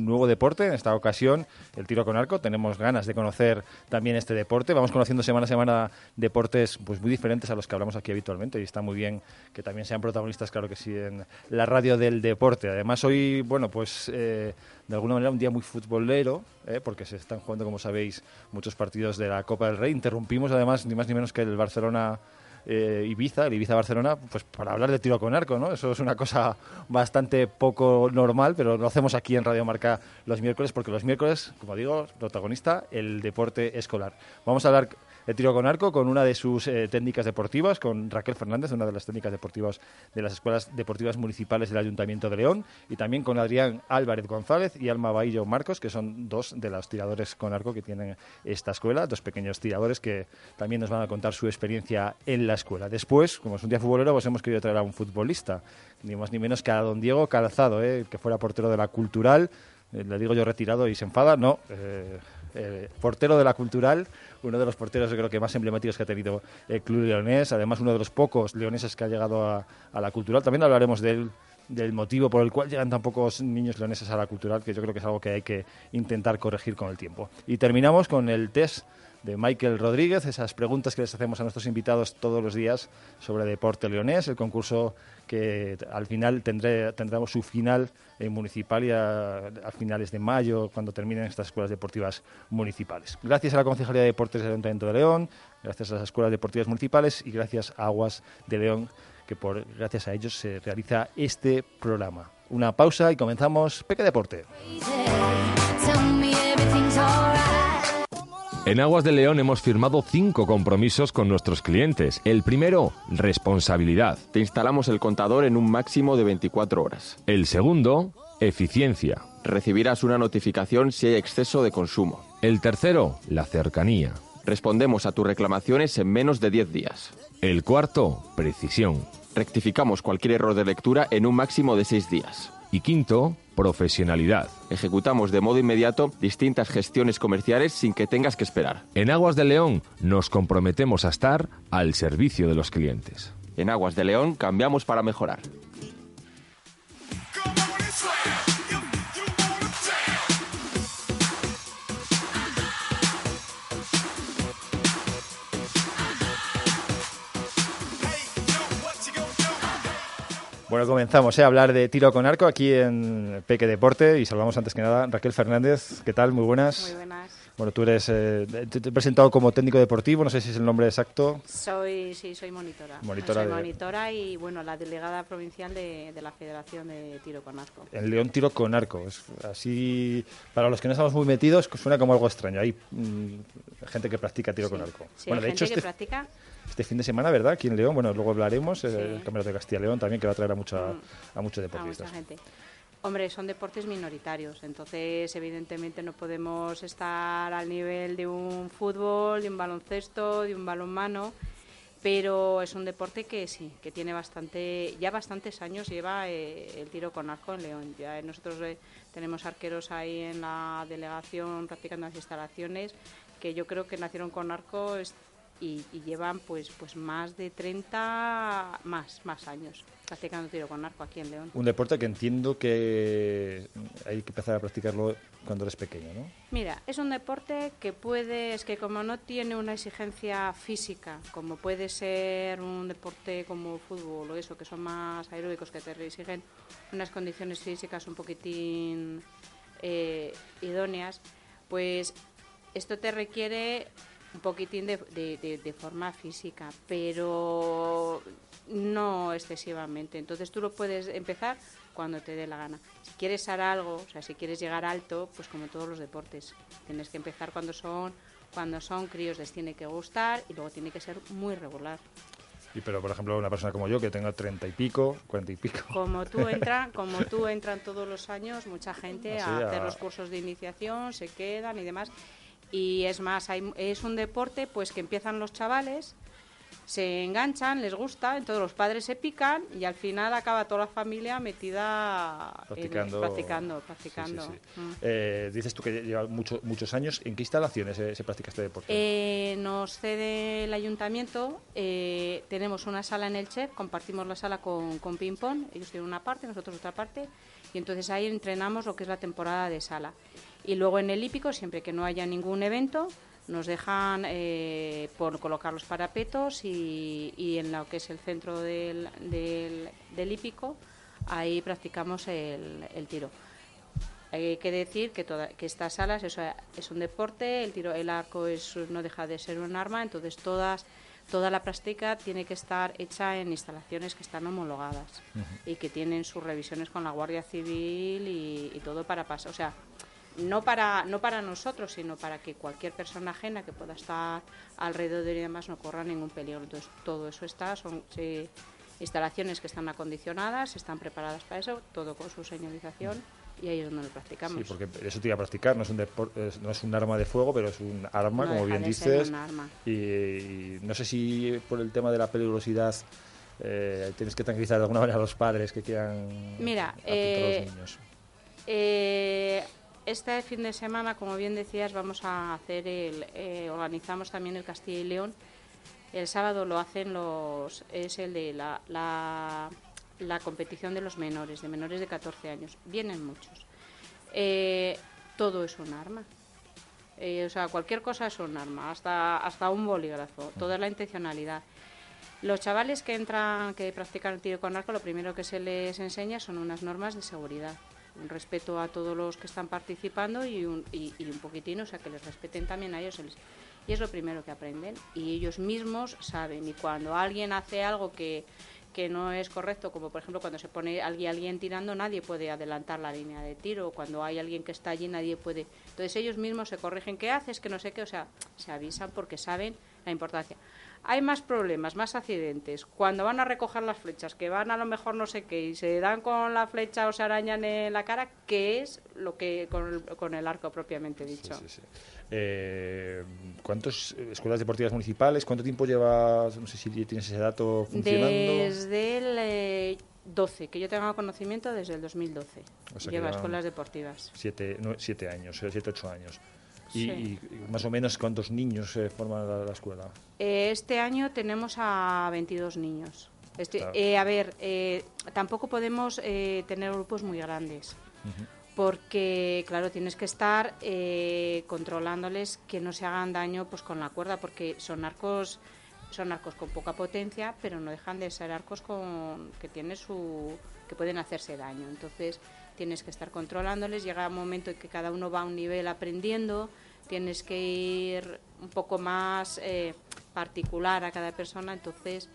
Nuevo deporte, en esta ocasión el tiro con arco. Tenemos ganas de conocer también este deporte. Vamos conociendo semana a semana deportes pues muy diferentes a los que hablamos aquí habitualmente y está muy bien que también sean protagonistas, claro que sí, en la radio del deporte. Además hoy, bueno, pues eh, de alguna manera un día muy futbolero, eh, porque se están jugando, como sabéis, muchos partidos de la Copa del Rey. Interrumpimos además ni más ni menos que el Barcelona eh, Ibiza, el Ibiza-Barcelona, pues para hablar de tiro con arco, ¿no? Eso es una cosa bastante poco normal, pero lo hacemos aquí en Radio Marca los miércoles, porque los miércoles, como digo, protagonista, el deporte escolar. Vamos a hablar de tiro con arco con una de sus eh, técnicas deportivas, con Raquel Fernández, una de las técnicas deportivas de las escuelas deportivas municipales del Ayuntamiento de León, y también con Adrián Álvarez González y Alma Bahillo Marcos, que son dos de los tiradores con arco que tienen esta escuela, dos pequeños tiradores que también nos van a contar su experiencia en la escuela. Después, como es un día futbolero, pues hemos querido traer a un futbolista, ni más ni menos que a don Diego Calzado, eh, que fuera portero de la Cultural, eh, le digo yo retirado y se enfada, no, portero de la Cultural, uno de los porteros creo que más emblemáticos que ha tenido el Club Leonés, además uno de los pocos leoneses que ha llegado a, la Cultural. También hablaremos del, del motivo por el cual llegan tan pocos niños leoneses a la Cultural, que yo creo que es algo que hay que intentar corregir con el tiempo. Y terminamos con el test de Michael Rodríguez, esas preguntas que les hacemos a nuestros invitados todos los días sobre deporte leonés, el concurso que al final tendré, tendremos su final en municipal y a, a, finales de mayo, cuando terminen estas escuelas deportivas municipales. Gracias a la Concejalía de Deportes del Ayuntamiento de León, gracias a las escuelas deportivas municipales y gracias a Aguas de León, que por, gracias a ellos se realiza este programa. Una pausa y comenzamos Peque Deporte. En Aguas de León hemos firmado cinco compromisos con nuestros clientes. El primero, responsabilidad. Te instalamos el contador en un máximo de 24 horas. El segundo, eficiencia. Recibirás una notificación si hay exceso de consumo. El tercero, la cercanía. Respondemos a tus reclamaciones en menos de 10 días. El cuarto, precisión. Rectificamos cualquier error de lectura en un máximo de 6 días. Y quinto, profesionalidad. Ejecutamos de modo inmediato distintas gestiones comerciales sin que tengas que esperar. En Aguas de León nos comprometemos a estar al servicio de los clientes. En Aguas de León cambiamos para mejorar. Bueno, comenzamos ¿eh? a hablar de tiro con arco aquí en Peque Deporte y saludamos antes que nada Raquel Fernández. ¿Qué tal? Muy buenas. Muy buenas. Bueno, tú eres, eh, te, te, he presentado como técnico deportivo, no sé si es el nombre exacto. Soy, sí, soy monitora. Monitora soy de- monitora y, bueno, la delegada provincial de, de la Federación de Tiro con Arco. En León tiro con arco. Es así, para los que no estamos muy metidos, suena como algo extraño. Hay mm, gente que practica tiro con arco. Sí, bueno, hay de hecho, gente que este, practica. este fin de semana, ¿verdad? Aquí en León, bueno, luego hablaremos, Sí. el Campeonato de Castilla y León también, que va a traer a, mucha, Mm. a muchos a deportistas. mucha gente. Hombre, son deportes minoritarios, entonces evidentemente no podemos estar al nivel de un fútbol, de un baloncesto, de un balonmano, pero es un deporte que sí, que tiene bastante, ya bastantes años lleva eh, el tiro con arco en León. Ya nosotros eh, tenemos arqueros ahí en la delegación practicando las instalaciones que yo creo que nacieron con arco y, y llevan pues pues más de 30 más más años practicando tiro con arco aquí en León. Un deporte que entiendo que hay que empezar a practicarlo cuando eres pequeño, ¿no? Mira, es un deporte que puede, es que como no tiene una exigencia física, como puede ser un deporte como fútbol o eso, que son más aeróbicos, que te exigen unas condiciones físicas un poquitín eh, idóneas, pues esto te requiere un poquitín de, de- de- de forma física, pero no excesivamente. Entonces tú lo puedes empezar cuando te dé la gana. Si quieres ser algo, o sea, si quieres llegar alto, pues como todos los deportes, tienes que empezar cuando son cuando son críos les tiene que gustar y luego tiene que ser muy regular. Y pero, por ejemplo, una persona como yo que tenga treinta y pico, cuarenta y pico. Como tú entran, como tú entran todos los años mucha gente Así, a hacer a- los cursos de iniciación, se quedan y demás. Y es más, hay- es un deporte pues que empiezan los chavales, se enganchan, les gusta, entonces los padres se pican y al final acaba toda la familia metida en- Practicando. practicando, Sí, practicando. sí, sí. Mm. Eh, dices tú que lleva mucho- muchos años. ¿En qué instalaciones se, se practica este deporte? Eh, nos cede el ayuntamiento, eh, tenemos una sala en el CHEP, compartimos la sala con, con Ping Pong, ellos tienen una parte, nosotros otra parte, y entonces ahí entrenamos lo que es la temporada de sala. Y luego en el hípico, siempre que no haya ningún evento, nos dejan eh, por colocar los parapetos y, y en lo que es el centro del, del, del hípico, ahí practicamos el, el tiro. Hay que decir que, toda, que estas salas eso es un deporte, el tiro, el arco es, no deja de ser un arma, entonces todas, toda la práctica tiene que estar hecha en instalaciones que están homologadas y que tienen sus revisiones con la Guardia Civil y, y todo para pasar. O sea, no para, no para nosotros, sino para que cualquier persona ajena que pueda estar alrededor y demás no corra ningún peligro. Entonces, todo eso está, son sí, instalaciones que están acondicionadas, están preparadas para eso, todo con su señalización y ahí es donde lo practicamos. Sí, porque eso te iba a practicar, no es un no es un arma de fuego, pero es un arma, No como bien dices. un arma. Y, y no sé si por el tema de la peligrosidad eh, tienes que tranquilizar de alguna manera a los padres que quieran Mira, apuntar eh, a los niños. Eh, este fin de semana, como bien decías, vamos a hacer el, eh, organizamos también el Castilla y León. El sábado lo hacen los, es el de la, la, la competición de los menores, de menores de 14 años. Vienen muchos. Eh, todo es un arma. Eh, o sea, cualquier cosa es un arma, hasta, hasta un bolígrafo. Toda la intencionalidad. Los chavales que entran, que practican el tiro con arco, lo primero que se les enseña son unas normas de seguridad. Un respeto a todos los que están participando y un, y, un poquitín, o sea, que les respeten también a ellos. y es lo primero que aprenden. Y ellos mismos saben. Y cuando alguien hace algo que, que no es correcto, como por ejemplo cuando se pone alguien, alguien tirando, nadie puede adelantar la línea de tiro. Cuando hay alguien que está allí, nadie puede. Entonces ellos mismos se corrigen. ¿Qué haces? Que no sé qué. O sea, se avisan porque saben la importancia. Hay más problemas, más accidentes. Cuando van a recoger las flechas, que van a lo mejor no sé qué y se dan con la flecha o se arañan en la cara, que es lo que con el, con el arco propiamente dicho. Sí, sí, sí. Eh, ¿Cuántas escuelas deportivas municipales? ¿Cuánto tiempo llevas? No sé si tienes ese dato funcionando. Desde el eh, 12, que yo tenga conocimiento desde el 2012. O sea Lleva escuelas deportivas. Siete, no, siete años, eh, siete, ocho años. Y, Sí. y más o menos cuántos niños eh, forman la, la escuela. Eh, Este año tenemos a 22 niños. Este- Claro. eh, a ver, eh, tampoco podemos eh, tener grupos muy grandes. Porque, claro, tienes que estar eh, controlándoles que no se hagan daño pues con la cuerda, porque son arcos, son arcos con poca potencia, pero no dejan de ser arcos con que tienen su, que pueden hacerse daño. Entonces tienes que estar controlándoles. Llega un momento en que cada uno va a un nivel aprendiendo. Tienes que ir un poco más eh, particular a cada persona. Entonces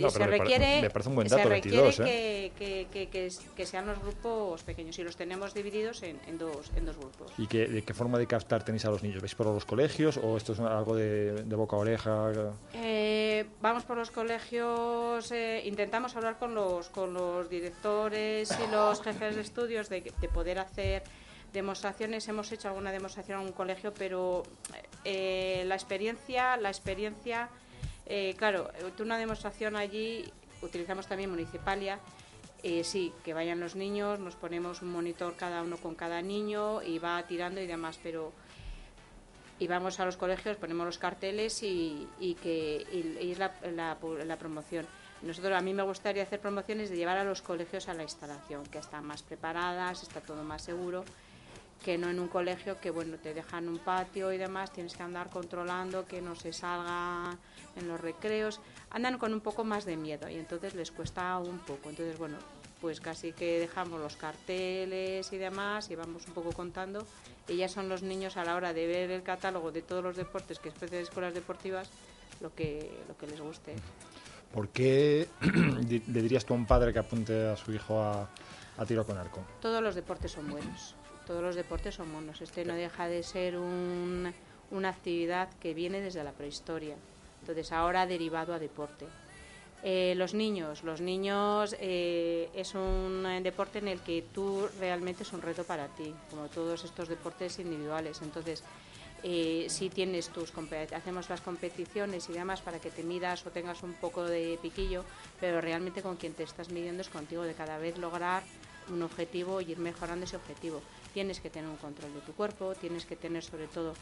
No, se requiere, me parece un buen se dato, requiere 22, ¿eh? que, que- que- sean los grupos pequeños y los tenemos divididos en, en dos, en dos grupos. ¿Y qué, de qué forma de captar tenéis a los niños? ¿Veis por los colegios o esto es algo de, de boca a oreja? Eh, vamos por los colegios, eh, intentamos hablar con los, con los directores y los jefes de estudios de, de poder hacer demostraciones. Hemos hecho alguna demostración en un colegio, pero eh, la experiencia, la experiencia, eh, claro, eh, una demostración allí utilizamos también Municipalia. Eh, sí, que vayan los niños, nos ponemos un monitor cada uno con cada niño y va tirando y demás, pero y vamos a los colegios, ponemos los carteles y, que es la, la, la promoción. Nosotros a mí me gustaría hacer promociones de llevar a los colegios a la instalación, que están más preparadas, está todo más seguro, que no en un colegio que bueno te dejan un patio y demás, tienes que andar controlando que no se salga en los recreos, andan con un poco más de miedo y entonces les cuesta un poco. Entonces bueno, pues casi que dejamos los carteles y demás y vamos un poco contando y ya son los niños a la hora de ver el catálogo de todos los deportes que ofrecen escuelas deportivas lo que lo que les guste. ¿Por qué le dirías tú a un padre que apunte a su hijo a, a tiro con arco? Todos los deportes son buenos. Todos los deportes son buenos. Este no deja de ser un- una actividad que viene desde la prehistoria. Entonces ahora derivado a deporte. Eh, los niños, los niños eh, es un deporte en el que tú realmente es un reto para ti, como todos estos deportes individuales. Entonces, eh, si tienes tus hacemos las competiciones y demás para que te midas o tengas un poco de piquillo, pero realmente con quien te estás midiendo es contigo de cada vez lograr un objetivo y ir mejorando ese objetivo. Tienes que tener un control de tu cuerpo, tienes que tener sobre todo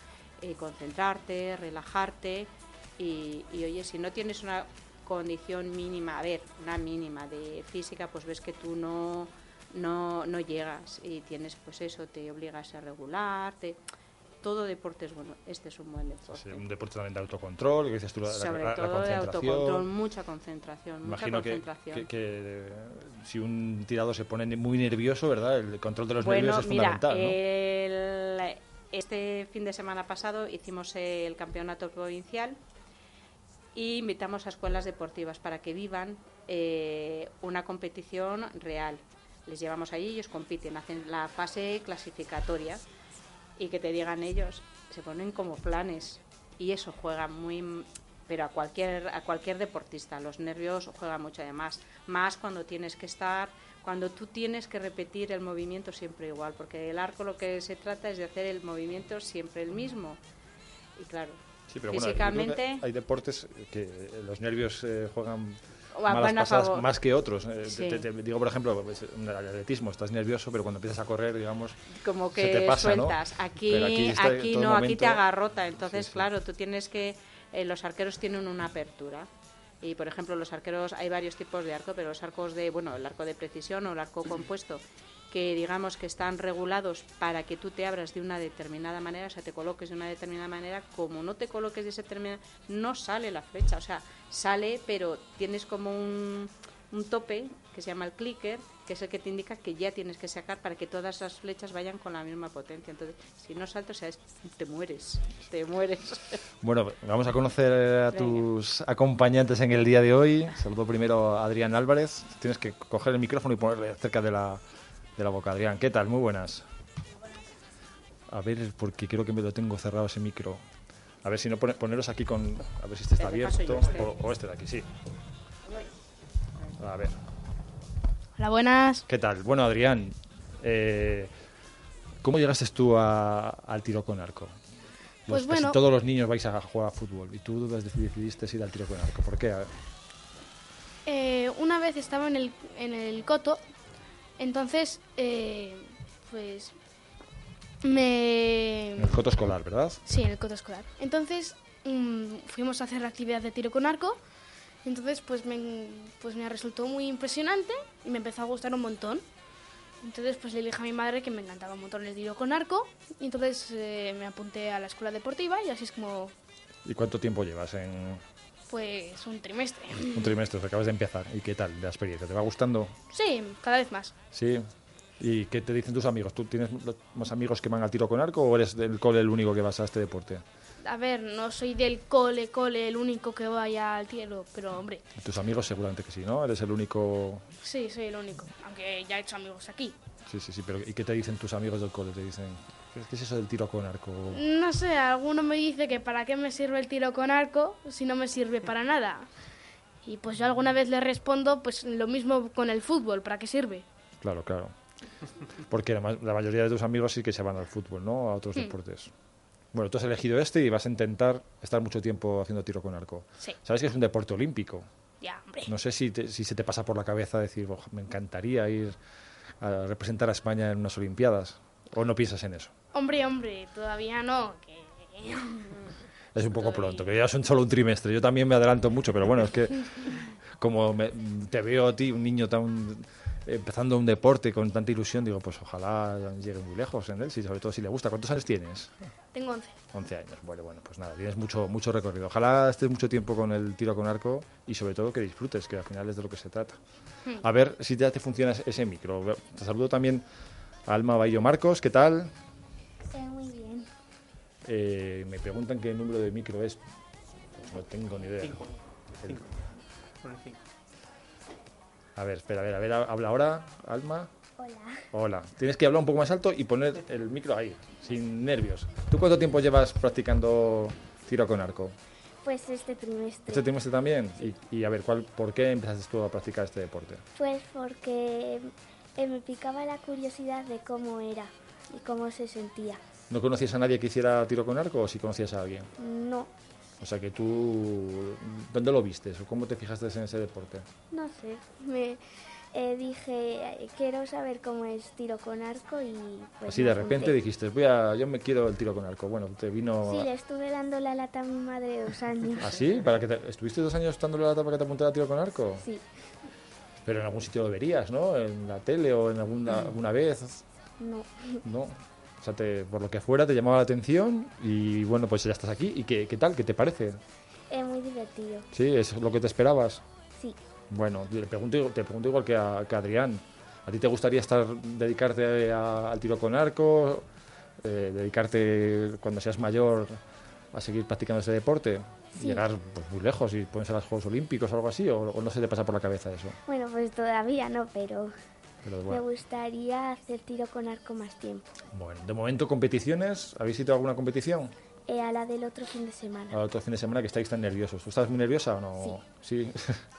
eh, concentrarte, relajarte y, y, oye, si no tienes una condición mínima, a ver, una mínima de física, pues ves que tú no, no, no llegas y tienes pues eso, te obligas a regularte. Todo deporte es bueno, este es un buen deporte. Sí, un deporte también de autocontrol, que dices tú, la, la- Sobre la- la todo de concentración. autocontrol, mucha concentración, mucha Imagino que, concentración. que- que, eh, si un tirado se pone muy nervioso, ¿verdad? El control de los bueno, nervios es mira, fundamental, ¿no? el- este fin de semana pasado hicimos el campeonato provincial y invitamos a escuelas deportivas para que vivan eh, una competición real. Les llevamos allí, ellos compiten, hacen la fase clasificatoria y que te digan ellos, se ponen como planes. Y eso juega muy pero a cualquier a cualquier deportista. Los nervios juegan mucho además más. Cuando tienes que estar cuando tú tienes que repetir el movimiento siempre igual porque el arco lo que se trata es de hacer el movimiento siempre el mismo. Y claro Sí, pero bueno, físicamente hay deportes que los nervios eh, juegan malas pasadas favor. más que otros. Eh, Sí. te- te- digo, por ejemplo, pues, en el atletismo estás nervioso, pero cuando empiezas a correr, digamos, como se que te pasa, ¿no? sueltas. Aquí, Pero aquí está aquí todo no, aquí momento- te agarrota. Entonces, sí. claro, tú tienes que. eh, los arqueros tienen una apertura. Y, por ejemplo, los arqueros, hay varios tipos de arco, pero los arcos de, bueno, el arco de precisión o el arco compuesto, que digamos que están regulados para que tú te abras de una determinada manera, o sea, te coloques de una determinada manera, como no te coloques de esa determinada no sale la flecha, o sea, sale, pero tienes como un, un tope que se llama el clicker, que es el que te indica que ya tienes que sacar para que todas las flechas vayan con la misma potencia. Entonces, si no saltas, o sea, es- te mueres, te mueres. Bueno, vamos a conocer a tus acompañantes en el día de hoy. Saludo primero a Adrián Álvarez. Tienes que coger el micrófono y ponerle cerca de la, de la boca. Adrián, ¿qué tal? Muy buenas. A ver, porque creo que me lo tengo cerrado ese micro. A ver si no pone- poneros aquí con... A ver si este está abierto. este. O, o este de aquí, sí. A ver. Hola, buenas. ¿Qué tal? Bueno, Adrián, eh, ¿cómo llegaste tú a- al tiro con arco? Pues casi todos los niños vais a jugar a fútbol y tú decidiste ir al tiro con arco. ¿Por qué? A ver. Eh, una vez estaba en el, en el coto, entonces, eh, pues, me... En el coto escolar, ¿verdad? Sí, en el coto escolar. Entonces, mm, fuimos a hacer la actividad de tiro con arco, entonces, pues me, pues me resultó muy impresionante y me empezó a gustar un montón. Entonces, pues le dije a mi madre que me encantaba un montón el tiro con arco, y entonces eh, me apunté a la escuela deportiva y así es como, ¿Y cuánto tiempo llevas en pues, un trimestre. un trimestre? que acabas de empezar. ¿Y qué tal la experiencia? ¿Te va gustando? Sí, cada vez más. Sí. ¿Y qué te dicen tus amigos? ¿Tú tienes más amigos que van al tiro con arco o eres del cole el único que vas a este deporte? A ver, no soy del cole, cole, el único que vaya al tiro, pero hombre, Tus amigos seguramente que sí, ¿no? Eres el único... sí, soy el único. Aunque ya he hecho amigos aquí. Sí, sí, sí. Pero ¿y qué te dicen tus amigos del cole? Te dicen, ¿qué es eso del tiro con arco? No sé, alguno me dice que para qué me sirve el tiro con arco si no me sirve para nada. Y pues yo alguna vez le respondo, pues lo mismo con el fútbol, ¿para qué sirve? Claro, claro. Porque la, ma- la mayoría de tus amigos sí que se van al fútbol, ¿no? A otros deportes. Bueno, tú has elegido este y vas a intentar estar mucho tiempo haciendo tiro con arco. Sí. Sabes que es un deporte olímpico. Ya, hombre. No sé si, te- si se te pasa por la cabeza decir, "Oh, me encantaría ir a representar a España en unas Olimpiadas. ¿O no piensas en eso? Hombre, hombre, todavía no. Que... Es un poco pronto, que ya son solo un trimestre. Yo también me adelanto mucho, pero bueno, es que como me- te veo a ti, un niño tan empezando un deporte con tanta ilusión, digo, pues ojalá llegue muy lejos en él, si, sobre todo si le gusta. ¿Cuántos años tienes? Tengo 11. 11 años. Bueno, bueno, pues nada, tienes mucho, mucho recorrido. Ojalá estés mucho tiempo con el tiro con arco y sobre todo que disfrutes, que al final es de lo que se trata. A ver si ya te funciona ese micro. Te saludo también a Alma Baillo Marcos, ¿qué tal? Eh, me preguntan qué número de micro es. Pues no tengo ni idea. Cinco. El- Cinco. Pone cinco. A ver, espera, a ver, a ver, habla ahora, Alma. Hola. Hola. Tienes que hablar un poco más alto y poner el micro ahí, sin nervios. ¿Tú cuánto tiempo llevas practicando tiro con arco? Pues este trimestre. ¿Este trimestre también? Y, y a ver, ¿cuál, ¿por qué empezaste tú a practicar este deporte? Pues porque eh, me picaba la curiosidad de cómo era y cómo se sentía. ¿No conocías a nadie que hiciera tiro con arco o si conocías a alguien? No, O sea que tú, ¿dónde lo vistes o cómo te fijaste en ese deporte? no sé. Me eh, dije, eh, quiero saber cómo es tiro con arco y pues Así de repente apunté. dijiste, voy a, yo me quiero el tiro con arco. Bueno, te vino... Sí, le estuve dando la lata a mi madre dos años. ¿Así? ¿Para que te- ¿Estuviste dos años dándole la tapa para que te apuntara a tiro con arco? Sí, Pero en algún sitio lo verías, ¿no? En la tele o en alguna, alguna vez, no. ¿no? O sea, te- por lo que fuera te llamaba la atención y bueno, pues ya estás aquí. ¿Y qué, qué tal? ¿Qué te parece? Es muy divertido. ¿Sí? ¿Es lo que te esperabas? Sí, Bueno, te pregunto, te pregunto igual que a, que a Adrián. ¿A ti te gustaría estar dedicarte a- al tiro con arco? eh, ¿Dedicarte cuando seas mayor a seguir practicando ese deporte? Sí. ¿Llegar pues, muy lejos y ponerse a los Juegos Olímpicos o algo así? ¿O, o no se te pasa por la cabeza eso? bueno, pues todavía no, pero Pero me bueno. gustaría hacer tiro con arco más tiempo. Bueno, de momento competiciones. ¿Habéis ido a alguna competición? Eh, a la del otro fin de semana. Al otro fin de semana que estáis tan nerviosos. ¿Tú estás muy nerviosa o no? Sí.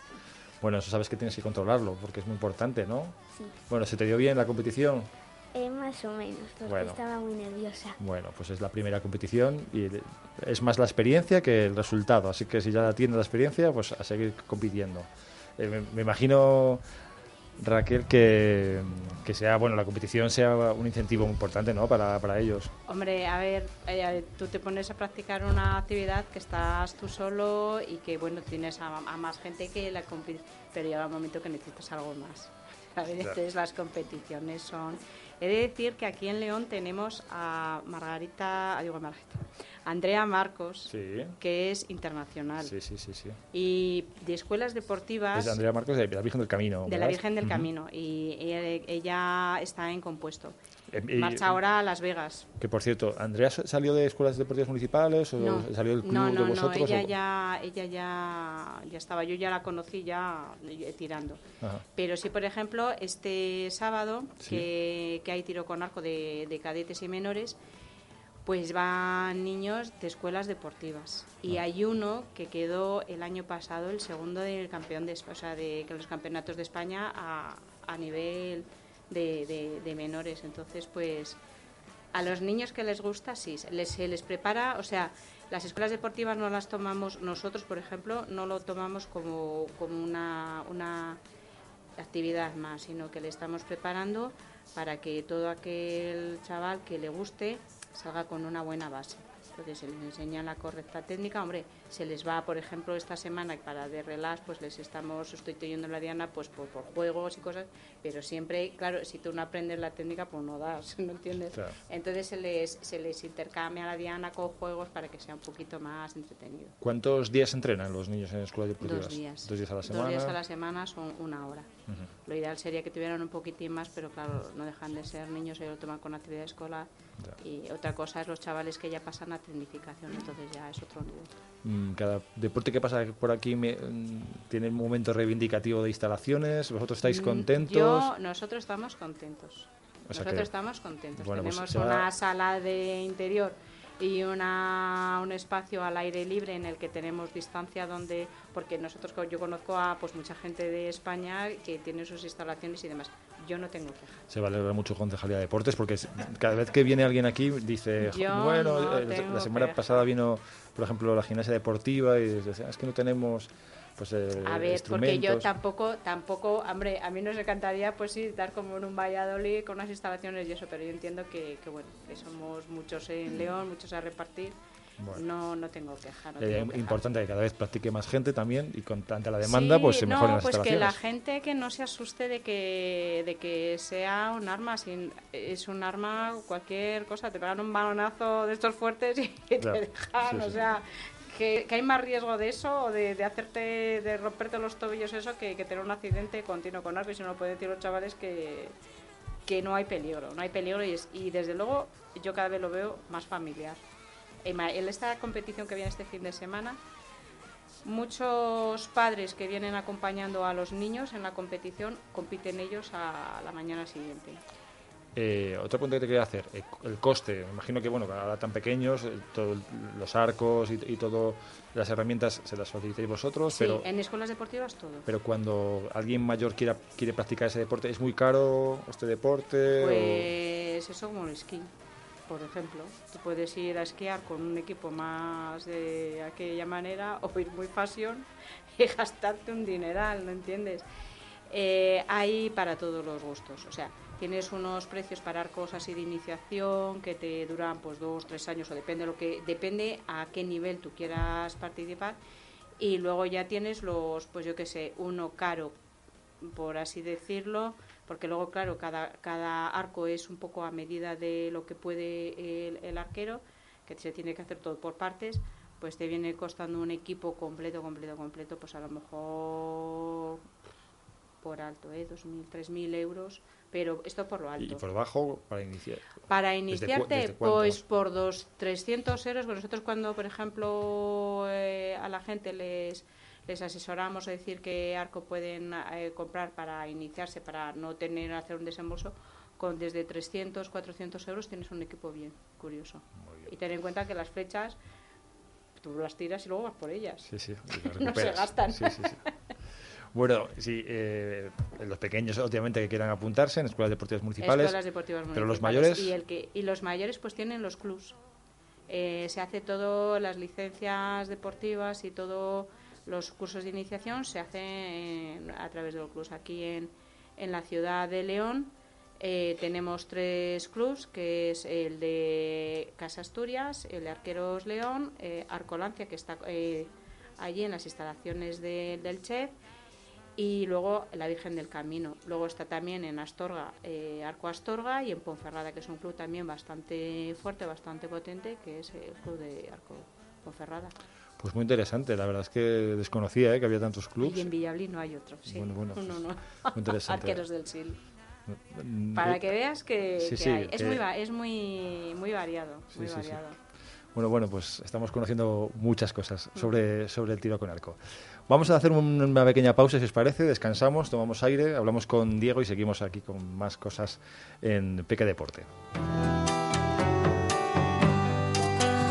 bueno, eso sabes que tienes que controlarlo porque es muy importante, ¿no? Sí, Bueno, ¿se te dio bien la competición? eh, más o menos, porque Bueno. estaba muy nerviosa. Bueno, pues es la primera competición y es más la experiencia que el resultado. Así que si ya tienes la experiencia, pues a seguir compitiendo. Eh, me, me imagino, Raquel, que, que sea, bueno, la competición sea un incentivo muy importante, ¿no? Para, para ellos. Hombre, a ver, eh, tú te pones a practicar una actividad que estás tú solo y que, bueno, tienes a, a más gente que la compite, pero llega un momento que necesitas algo más. Claro. Entonces las competiciones son... He de decir que aquí en León tenemos a Margarita, ah, digo Margarita, Andrea Marcos, Sí. que es internacional. Sí, sí, sí, sí. Y de escuelas deportivas... Es Andrea Marcos de la Virgen del Camino. De la. Virgen del. Camino y ella, ella está en compuesto. Y- Marcha ahora a Las Vegas. Que por cierto, ¿Andrea salió de escuelas deportivas municipales o No, salió del club no, no, de vosotros? no, ella o- ya, ella ya, ya estaba, yo ya la conocí ya eh, tirando. Ajá. Pero sí, por ejemplo, este sábado, Sí. que, que hay tiro con arco de, de cadetes y menores, pues van niños de escuelas deportivas. Ah. Y hay uno que quedó el año pasado el segundo del campeón de, o sea, de, que los campeonatos de España a, a nivel de, de- menores. Entonces, pues a los niños que les gusta, sí, se les, se les prepara, o sea, las escuelas deportivas no las tomamos, nosotros, por ejemplo, no lo tomamos como, como una, una actividad más, sino que le estamos preparando para que todo aquel chaval que le guste salga con una buena base. Entonces se les enseña la correcta técnica. Hombre, se les va, por ejemplo, esta semana para de relax, pues les estamos sustituyendo la diana pues por, por juegos y cosas, pero siempre, claro, si tú no aprendes la técnica, pues no das, ¿no entiendes? Claro. Entonces se les, se les intercambia la diana con juegos para que sea un poquito más entretenido. ¿Cuántos días entrenan los niños en escuelas deportivas? Dos días. Dos días a la semana. Dos días a la semana son una hora. Ujú. Lo ideal sería que tuvieran un poquitín más, pero claro, no dejan de ser niños y lo toman con actividad escolar. Ya. Y otra cosa es los chavales que ya pasan a tecnificación, entonces ya es otro nivel. Mm, Cada deporte que pasa por aquí me- mm, tiene un momento reivindicativo de instalaciones. ¿Vosotros estáis Mm, contentos? Yo, nosotros estamos contentos. O sea nosotros que- estamos contentos. Bueno, pues Tenemos va- una sala de interior y una, un espacio al aire libre en el que tenemos distancia donde porque nosotros yo conozco a pues mucha gente de España que tiene sus instalaciones y demás yo no tengo queja Se valora mucho Concejalía de Deportes porque cada vez que viene alguien aquí dice, "Jo, Yo bueno, no eh, la semana queja". pasada vino, por ejemplo, la gimnasia deportiva y dice, "Ah, es que no tenemos pues eh, A ver, porque yo instrumentos". tampoco, tampoco, hombre, a mí nos encantaría pues sí estar como en un Valladolid con unas instalaciones y eso, pero yo entiendo que, que bueno, que somos muchos en León, muchos a repartir, Bueno. no, no tengo queja. No tengo queja. importante que cada vez practique más gente también y con tanta la demanda pues se mejoren no, las pues que la gente que no se asuste de que, de que sea un arma, sin, es un arma cualquier cosa, te pegan un balonazo de estos fuertes y te dejan, sí, o sí. sea, que, que hay más riesgo de eso, o de, de hacerte, de romperte los tobillos eso, que, que tener un accidente continuo con arco, y si no lo pueden decir los chavales que, que no hay peligro, no hay peligro y, es- y desde luego yo cada vez lo veo más familiar. En ma- en esta competición que viene este fin de semana, Muchos padres que vienen acompañando a los niños en la competición compiten ellos a la mañana siguiente. Eh, otra pregunta que te quería hacer, eh, el coste. Me imagino que, bueno, ahora tan pequeños, eh, los arcos y, y todo, las herramientas se las facilitáis vosotros, Sí, pero, en escuelas deportivas todo. pero cuando alguien mayor quiera, quiere practicar ese deporte, ¿es muy caro este deporte? o- Pues eso como el esquí, por ejemplo. Tú puedes ir a esquiar con un equipo más de aquella manera o ir muy fashion y gastarte un dineral, ¿no entiendes? Eh, hay para todos los gustos, o sea, tienes unos precios para arcos así de iniciación que te duran pues dos, tres años o depende lo que depende a qué nivel tú quieras participar y luego ya tienes los pues yo qué sé uno caro por así decirlo, porque luego, claro, cada, cada arco es un poco a medida de lo que puede el, el arquero, que se tiene que hacer todo por partes, pues te viene costando un equipo completo, completo, completo, pues a lo mejor por alto, ¿eh? 2.000, 3.000 euros, pero esto por lo alto. y por bajo para iniciar. Para ¿Desde cu- iniciarte, desde pues por dos 300 euros. Nosotros cuando, por ejemplo, eh, a la gente les, les asesoramos a decir qué arco pueden eh, comprar para iniciarse, para no tener hacer un desembolso, con desde 300, 400 euros tienes un equipo bien curioso. Y ten en cuenta que las flechas tú las tiras y luego vas por ellas. Sí, sí, No se gastan. Sí, sí, sí. Bueno, sí, eh, los pequeños, obviamente, que quieran apuntarse en escuelas deportivas municipales. Escuelas deportivas pero los municipales. mayores- Y, el que, y los mayores pues tienen los clubs. Eh, se hace todo, las licencias deportivas y todos los cursos de iniciación se hacen a través de los clubs. Aquí en, en la ciudad de León eh, tenemos tres clubs, que es el de Casa Asturias, el de Arqueros León, eh, Arcolancia, que está eh, allí en las instalaciones de- del CHEF, y luego la Virgen del Camino. Luego está también en Astorga, eh, Arco Astorga, y en Ponferrada, que es un club también bastante fuerte, bastante potente, que es el club de Arco Ponferrada. Pues muy interesante, la verdad es que desconocía eh, que había tantos clubes. Y en Villablí no hay otro, sí. Bueno, bueno, No, pues, no. muy interesante. Arqueros del Sil. Mm, Para eh, que veas que, sí, que sí, hay. Es, eh, muy, va- es muy, muy variado. Sí, muy variado. Bueno, bueno, pues estamos conociendo muchas cosas Mm. sobre, sobre el tiro con arco. Vamos a hacer un- una pequeña pausa, si os parece, descansamos, tomamos aire, hablamos con Diego y seguimos aquí con más cosas en Peque Deporte.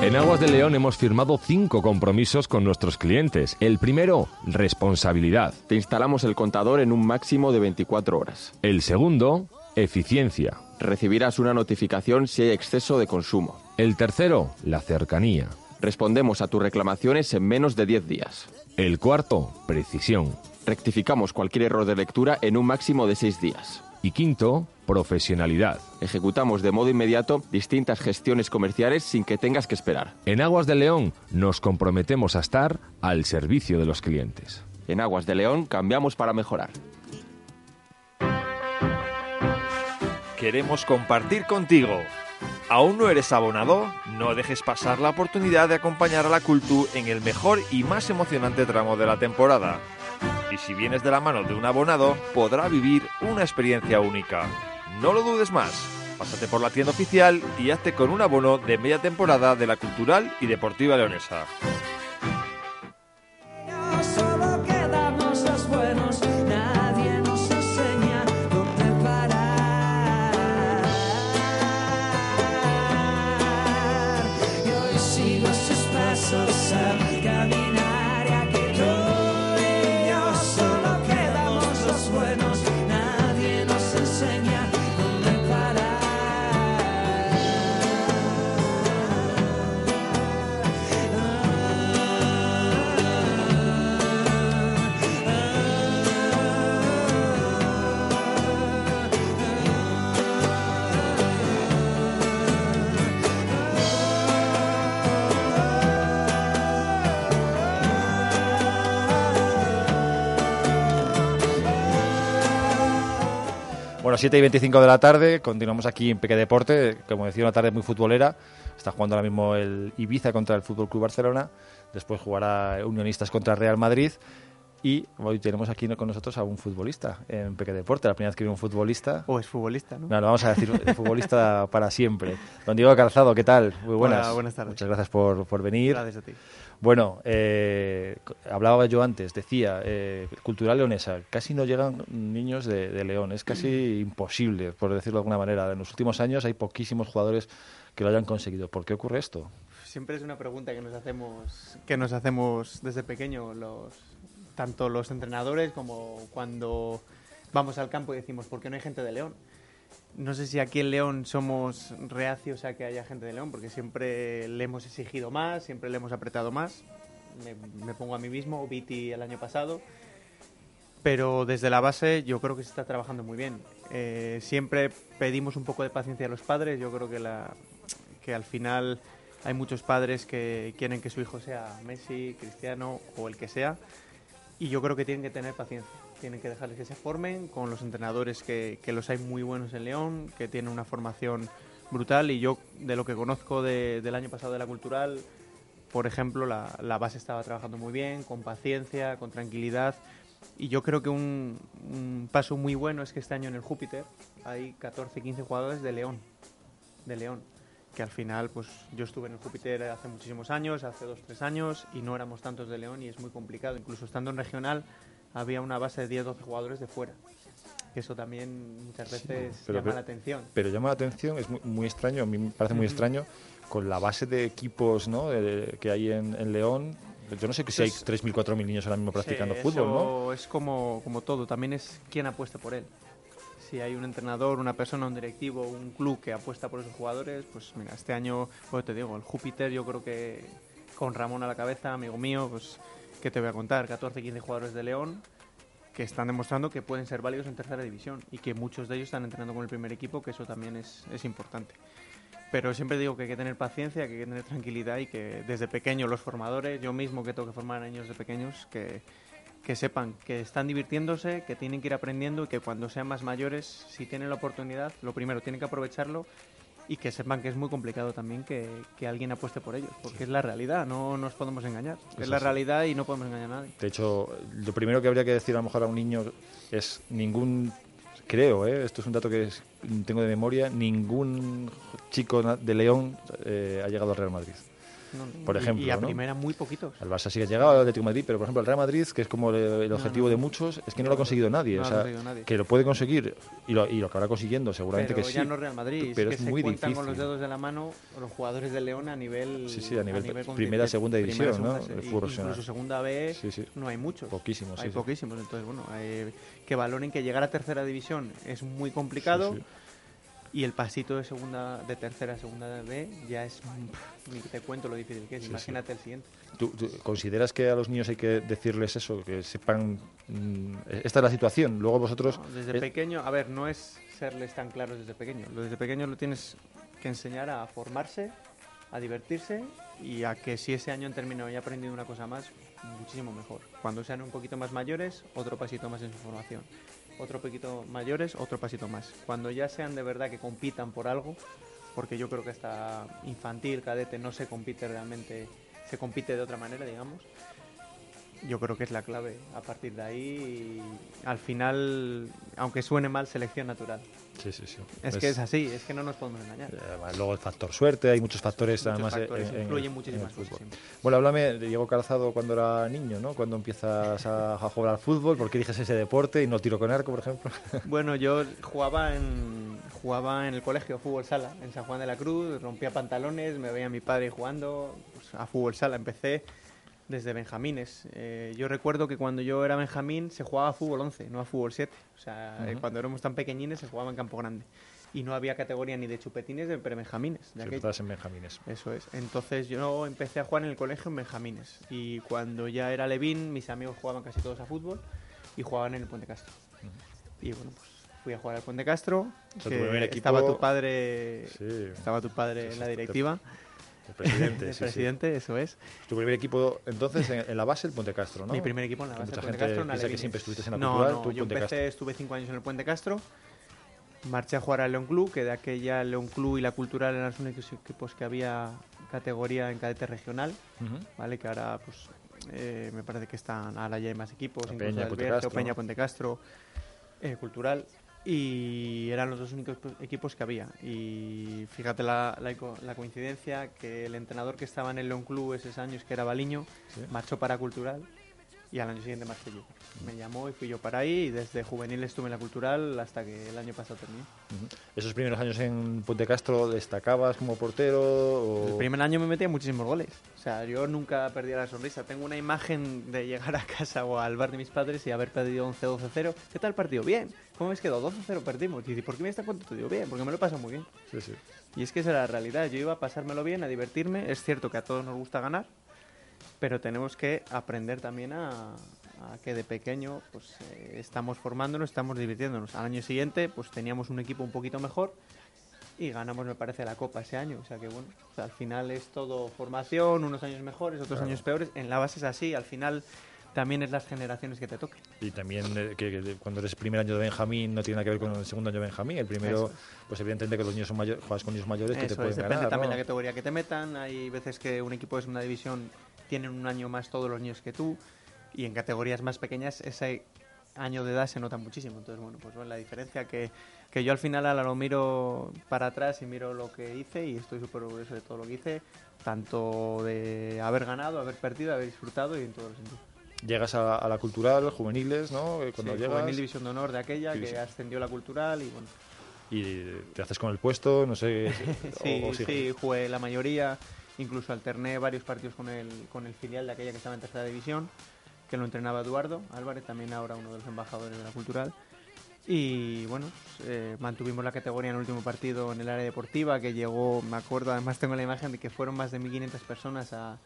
En Aguas de León hemos firmado cinco compromisos con nuestros clientes. El primero, responsabilidad. Te instalamos el contador en un máximo de 24 horas. El segundo, eficiencia. Recibirás una notificación si hay exceso de consumo. El tercero, la cercanía. Respondemos a tus reclamaciones en menos de 10 días. El cuarto, precisión. Rectificamos cualquier error de lectura en un máximo de 6 días. Y quinto, profesionalidad. Ejecutamos de modo inmediato distintas gestiones comerciales sin que tengas que esperar. En Aguas de León nos comprometemos a estar al servicio de los clientes. En Aguas de León cambiamos para mejorar. Queremos compartir contigo. ¿Aún no eres abonado? No dejes pasar la oportunidad de acompañar a la Cultu en el mejor y más emocionante tramo de la temporada. Y si vienes de la mano de un abonado, podrá vivir una experiencia única. No lo dudes más. Pásate por la tienda oficial y hazte con un abono de media temporada de la Cultural y Deportiva Leonesa. Bueno, 7 y 25 de la tarde, continuamos aquí en Peque Deporte, como decía, una tarde muy futbolera. Está jugando ahora mismo el Ibiza contra el Fútbol Club Barcelona, después jugará Unionistas contra Real Madrid. Y hoy tenemos aquí con nosotros a un futbolista en Peque Deporte, la primera vez que viene un futbolista. O es futbolista, ¿no? No, lo vamos a decir futbolista para siempre. Don Diego Calzado, ¿qué tal? Muy buenas. Hola, buenas tardes. Muchas gracias por, por venir. Gracias a ti. Bueno, eh, hablaba yo antes, decía, eh, cultural leonesa, casi no llegan niños de, de León, es casi imposible, por decirlo de alguna manera. En los últimos años hay poquísimos jugadores que lo hayan conseguido. ¿Por qué ocurre esto? Siempre es una pregunta que nos hacemos, que nos hacemos desde pequeño, los, tanto los entrenadores como cuando vamos al campo y decimos, ¿por qué no hay gente de León? No sé si aquí en León somos reacios a que haya gente de León, porque siempre le hemos exigido más, siempre le hemos apretado más. Me, pongo a mí mismo, Viti el año pasado. Pero desde la base yo creo que se está trabajando muy bien. Eh, siempre pedimos un poco de paciencia a los padres. Yo creo que, que al final hay muchos padres que quieren que su hijo sea Messi, Cristiano o el que sea. Y yo creo que tienen que tener paciencia. Tienen que dejarles que se formen con los entrenadores que, que los hay muy buenos en León, que tienen una formación brutal. Y yo, de lo que conozco de- del año pasado de la cultural, por ejemplo, la, la base estaba trabajando muy bien, con paciencia, con tranquilidad. Y yo creo que un, un paso muy bueno es que este año en el Júpiter hay 14, 15 jugadores de León. De León. Que al final, pues yo estuve en el Júpiter hace muchísimos años, hace dos, tres años, y no éramos tantos de León y es muy complicado. Incluso estando en regional, había una base de 10, 12 jugadores de fuera. Eso también muchas veces Pero- llama pero- la atención. Pero llama la atención, es muy, muy extraño, a mí me parece muy extraño, con la base de equipos ¿no? de- que hay en, en León. Yo no sé que si hay Pues- 3.000, 4.000 niños ahora mismo practicando Sí, fútbol, ¿no? Es como, como todo, también es quién apuesta por él. Si hay un entrenador, una persona, un directivo, un club que apuesta por esos jugadores, pues mira, este año, pues te digo, el Júpiter yo creo que con Ramón a la cabeza, amigo mío, pues ¿qué te voy a contar? 14, 15 jugadores de León que están demostrando que pueden ser válidos en tercera división y que muchos de ellos están entrenando con el primer equipo, que eso también es, es importante. Pero siempre digo que hay que tener paciencia, que hay que tener tranquilidad y que desde pequeño los formadores, yo mismo que tengo que formar a niños de pequeños, que, que sepan que están divirtiéndose, que tienen que ir aprendiendo y que cuando sean más mayores, si tienen la oportunidad, lo primero, tienen que aprovecharlo y que sepan que es muy complicado también que, que alguien apueste por ellos, porque es la realidad, no nos podemos engañar. Es, Es la realidad y no podemos engañar a nadie. De hecho, lo primero que habría que decir a lo mejor a un niño es ningún, creo, ¿eh? esto es un dato que tengo de memoria, ningún chico de León eh, ha llegado al Real Madrid. No, Por ejemplo, Y, a ¿no? primera muy poquitos. Al Barça sí que ha llegado al Atlético de Madrid, pero por ejemplo el Real Madrid, que es como el, objetivo no. de muchos, es que no lo ha conseguido nadie. No o sea, nadie. que lo puede conseguir y lo, y lo acabará consiguiendo seguramente pero que sí. ya no Real Madrid, pero es muy se cuentan difícil. con los dedos de la mano los jugadores de León a nivel Sí, sí, a nivel primera, segunda primera, división, ¿no? segunda, El y- fútbol profesional. Incluso segunda B Sí, sí. no hay muchos. Poquísimos, sí, Hay sí. poquísimos, entonces bueno, hay- que valoren que llegar a tercera división es muy complicado. Y el pasito de segunda, de tercera a segunda B ya es, ni te cuento lo difícil que es. Sí, Imagínate el siguiente. ¿Tú, tú consideras que a los niños hay que decirles eso, que sepan, mm, esta es la situación? Luego vosotros... No, desde es- pequeño, a ver, no es serles tan claros desde pequeño. Lo Desde pequeño lo tienes que enseñar a formarse, a divertirse y a que si ese año han terminado y aprendido una cosa más, muchísimo mejor. Cuando sean un poquito más mayores, otro pasito más en su formación. Otro poquito mayores, otro pasito más. Cuando ya sean de verdad que compitan por algo, porque yo creo que hasta infantil, cadete, no se compite realmente, se compite de otra manera, digamos. Yo creo que es la clave. A partir de ahí, al final, aunque suene mal, selección natural. Sí, sí, sí. Es, que es así, es que no nos podemos engañar. Eh, además, Luego el factor suerte, hay muchos factores Muchos además eh, factores, en- en influyen el- muchísimas en cosas. Bueno, háblame de Diego Calzado cuando era niño, ¿no? Cuando empiezas a, a jugar al fútbol, ¿por qué eliges ese deporte y no tiro con arco, por ejemplo? Bueno, yo jugaba en, jugaba en el colegio fútbol sala, en San Juan de la Cruz, rompía pantalones, me veía mi padre jugando pues, a fútbol sala. Empecé desde Benjamines. Eh, yo recuerdo que cuando yo era Benjamín se jugaba a fútbol 11, no a fútbol 7. O sea, eh, Ujú. cuando éramos tan pequeñines se jugaba en campo grande. Y no había categoría ni de chupetines de prebenjamines. Estabas en Benjamines. Eso es. Entonces yo empecé a jugar en el colegio en Benjamines. Y cuando ya era Levín, mis amigos jugaban casi todos a fútbol y jugaban en el Puente Castro. Y bueno, pues fui a jugar al Puente Castro. O sea, tu que equipo- Estaba tu padre, Sí. estaba tu padre Sí, en sí, la te- directiva. El presidente, El sí, sí. presidente, eso es. Tu primer equipo, entonces, en, en la base, el Ponte Castro, ¿no? Mi primer equipo en la base Mucha del Puente gente Castro. piensa que siempre estuviste en la no, cultural, no, tú yo empecé, Castro. estuve cinco años en el Puente Castro. Marché a jugar al León Club, que de aquella el León Club y la Cultural eran los únicos equipos que había categoría en cadete regional. ¿vale? Que ahora pues eh, me parece que están, ahora ya hay más equipos, La incluso Peña, Ponte Bierzo, Castro, Peña ¿no? Ponte Castro, eh, Cultural, y eran los dos únicos equipos que había. Y fíjate la, la co- la coincidencia que el entrenador que estaba en el León Club esos años, que era Baliño, Sí. marchó para Cultural y al año siguiente marché yo. Me llamó y fui yo para ahí y desde juvenil estuve en la Cultural hasta que el año pasado terminé. ¿Esos primeros años en Ponte Castro destacabas como portero? O... El primer año me metía muchísimos goles. O sea, yo nunca perdía la sonrisa. Tengo una imagen de llegar a casa o al bar de mis padres y haber perdido 11-12-0. ¿Qué tal el partido? Bien. ¿Cómo habéis quedado? 12-0 perdimos. Y ¿por qué me está contento? Digo, bien, porque me lo he pasado muy bien. Sí, sí. Y es que esa era la realidad. Yo iba a pasármelo bien, a divertirme. Es cierto que a todos nos gusta ganar, pero tenemos que aprender también a, a que de pequeño pues eh, estamos formándonos, estamos divirtiéndonos. Al año siguiente pues teníamos un equipo un poquito mejor y ganamos me parece la copa ese año. O sea que bueno, o sea, al final es todo formación, unos años mejores, otros Claro. años peores. En la base es así, al final también es las generaciones que te toquen. Y también eh, que, que cuando eres primer año de Benjamín no tiene nada que ver con el segundo año de Benjamín. El primero, Eso es. pues evidentemente que los niños son mayores, juegas con niños mayores que te Eso pueden es, depende ganar. también ¿no? la categoría que te metan. Hay veces que un equipo es una división, tienen un año más todos los niños que tú. Y en categorías más pequeñas ese año de edad se nota muchísimo. Entonces, bueno, pues bueno, la diferencia que, que yo al final ahora lo miro para atrás y miro lo que hice y estoy súper orgulloso de todo lo que hice. Tanto de haber ganado, haber perdido, haber disfrutado y en todos los sentidos. Llegas a, a la cultural, juveniles, ¿no? Eh, Cuando Sí, llegas Juvenil División de Honor de aquella que ascendió la cultural y bueno, y te haces con el puesto, no sé. Sí, o- o sí, jugué la mayoría, incluso alterné varios partidos con el, con el filial de aquella que estaba en tercera división, que lo entrenaba Eduardo Álvarez, también ahora uno de los embajadores de la cultural. Y bueno, eh, mantuvimos la categoría en el último partido en el área deportiva, que llegó, me acuerdo, además tengo la imagen de que fueron más de 1.500 personas a-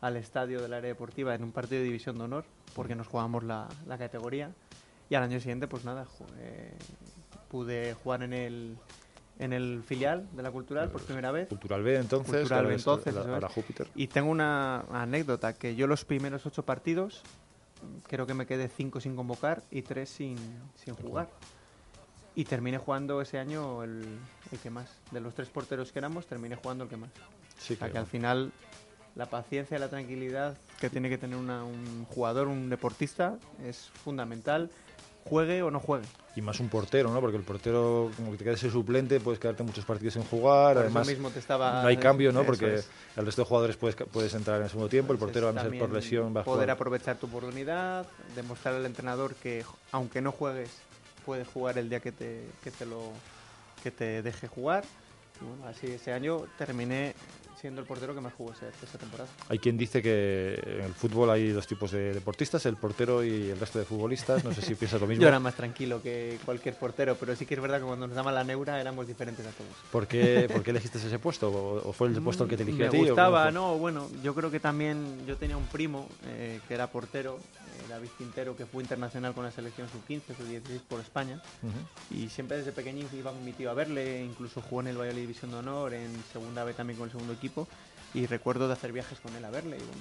al estadio del área deportiva en un partido de división de honor, porque nos jugamos la, la categoría. Y al año siguiente, pues nada, eh, pude jugar en el, en el filial de la cultural por primera vez. Cultural B, entonces. Cultural B, es entonces, la- es. ahora Júpiter. Y tengo una anécdota, que yo los primeros ocho partidos creo que me quedé cinco sin convocar y tres sin, sin jugar. Y terminé jugando ese año el, el que más. De los tres porteros que éramos, terminé jugando el que más. Sí, O sea, que- al final la paciencia y la tranquilidad que tiene que tener una- un jugador, un deportista, es fundamental, juegue o no juegue. Y más un portero, ¿no? Porque el portero, como que te quedes el suplente, puedes quedarte muchos partidos sin jugar. Por eso Además, mismo te estaba- no hay cambio, ¿no? eso Porque es. el resto de jugadores puedes, puedes entrar en el segundo tiempo. El portero, a no ser por lesión, va a poder jugar. aprovechar tu oportunidad, demostrar al entrenador que aunque no juegues, puedes jugar el día que te, que te lo que te deje jugar. Bueno, así ese año terminé siendo el portero que más jugó esa temporada. Hay quien dice que en el fútbol hay dos tipos de deportistas, el portero y el resto de futbolistas. No sé si piensas lo mismo. Yo era más tranquilo que cualquier portero, pero sí que es verdad que cuando nos daban la neura éramos diferentes a todos. ¿Por qué, por qué elegiste ese puesto? ¿O, fue el puesto el que te eligió Me a ti? cómo gustaba, no, bueno, yo creo que también yo tenía un primo eh, que era portero, David Quintero, que fue internacional con la selección sub-15, sub-16 por España. Ujú. Y siempre desde pequeñín iba con mi tío a verle, incluso jugó en el Valladolid División de Honor, en segunda B también con el segundo equipo. Y recuerdo de hacer viajes con él a verle. Y bueno,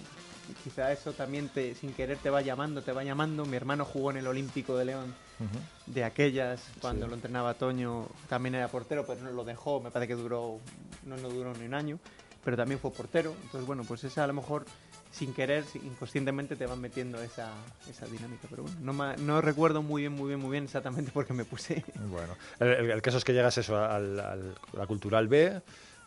quizá eso también te, sin querer te va llamando, te va llamando. Mi hermano jugó en el Olímpico de León Ujú. de aquellas, cuando Sí. lo entrenaba Toño, también era portero, pero no lo dejó, me parece que duró, no, no duró ni un año, pero también fue portero. Entonces, bueno, pues esa a lo mejor sin querer, inconscientemente te van metiendo esa, esa dinámica. Pero bueno, no, ma- no recuerdo muy bien, muy bien, muy bien exactamente por qué me puse. Bueno, el, el- el caso es que llegas eso al, al- a la Cultural B.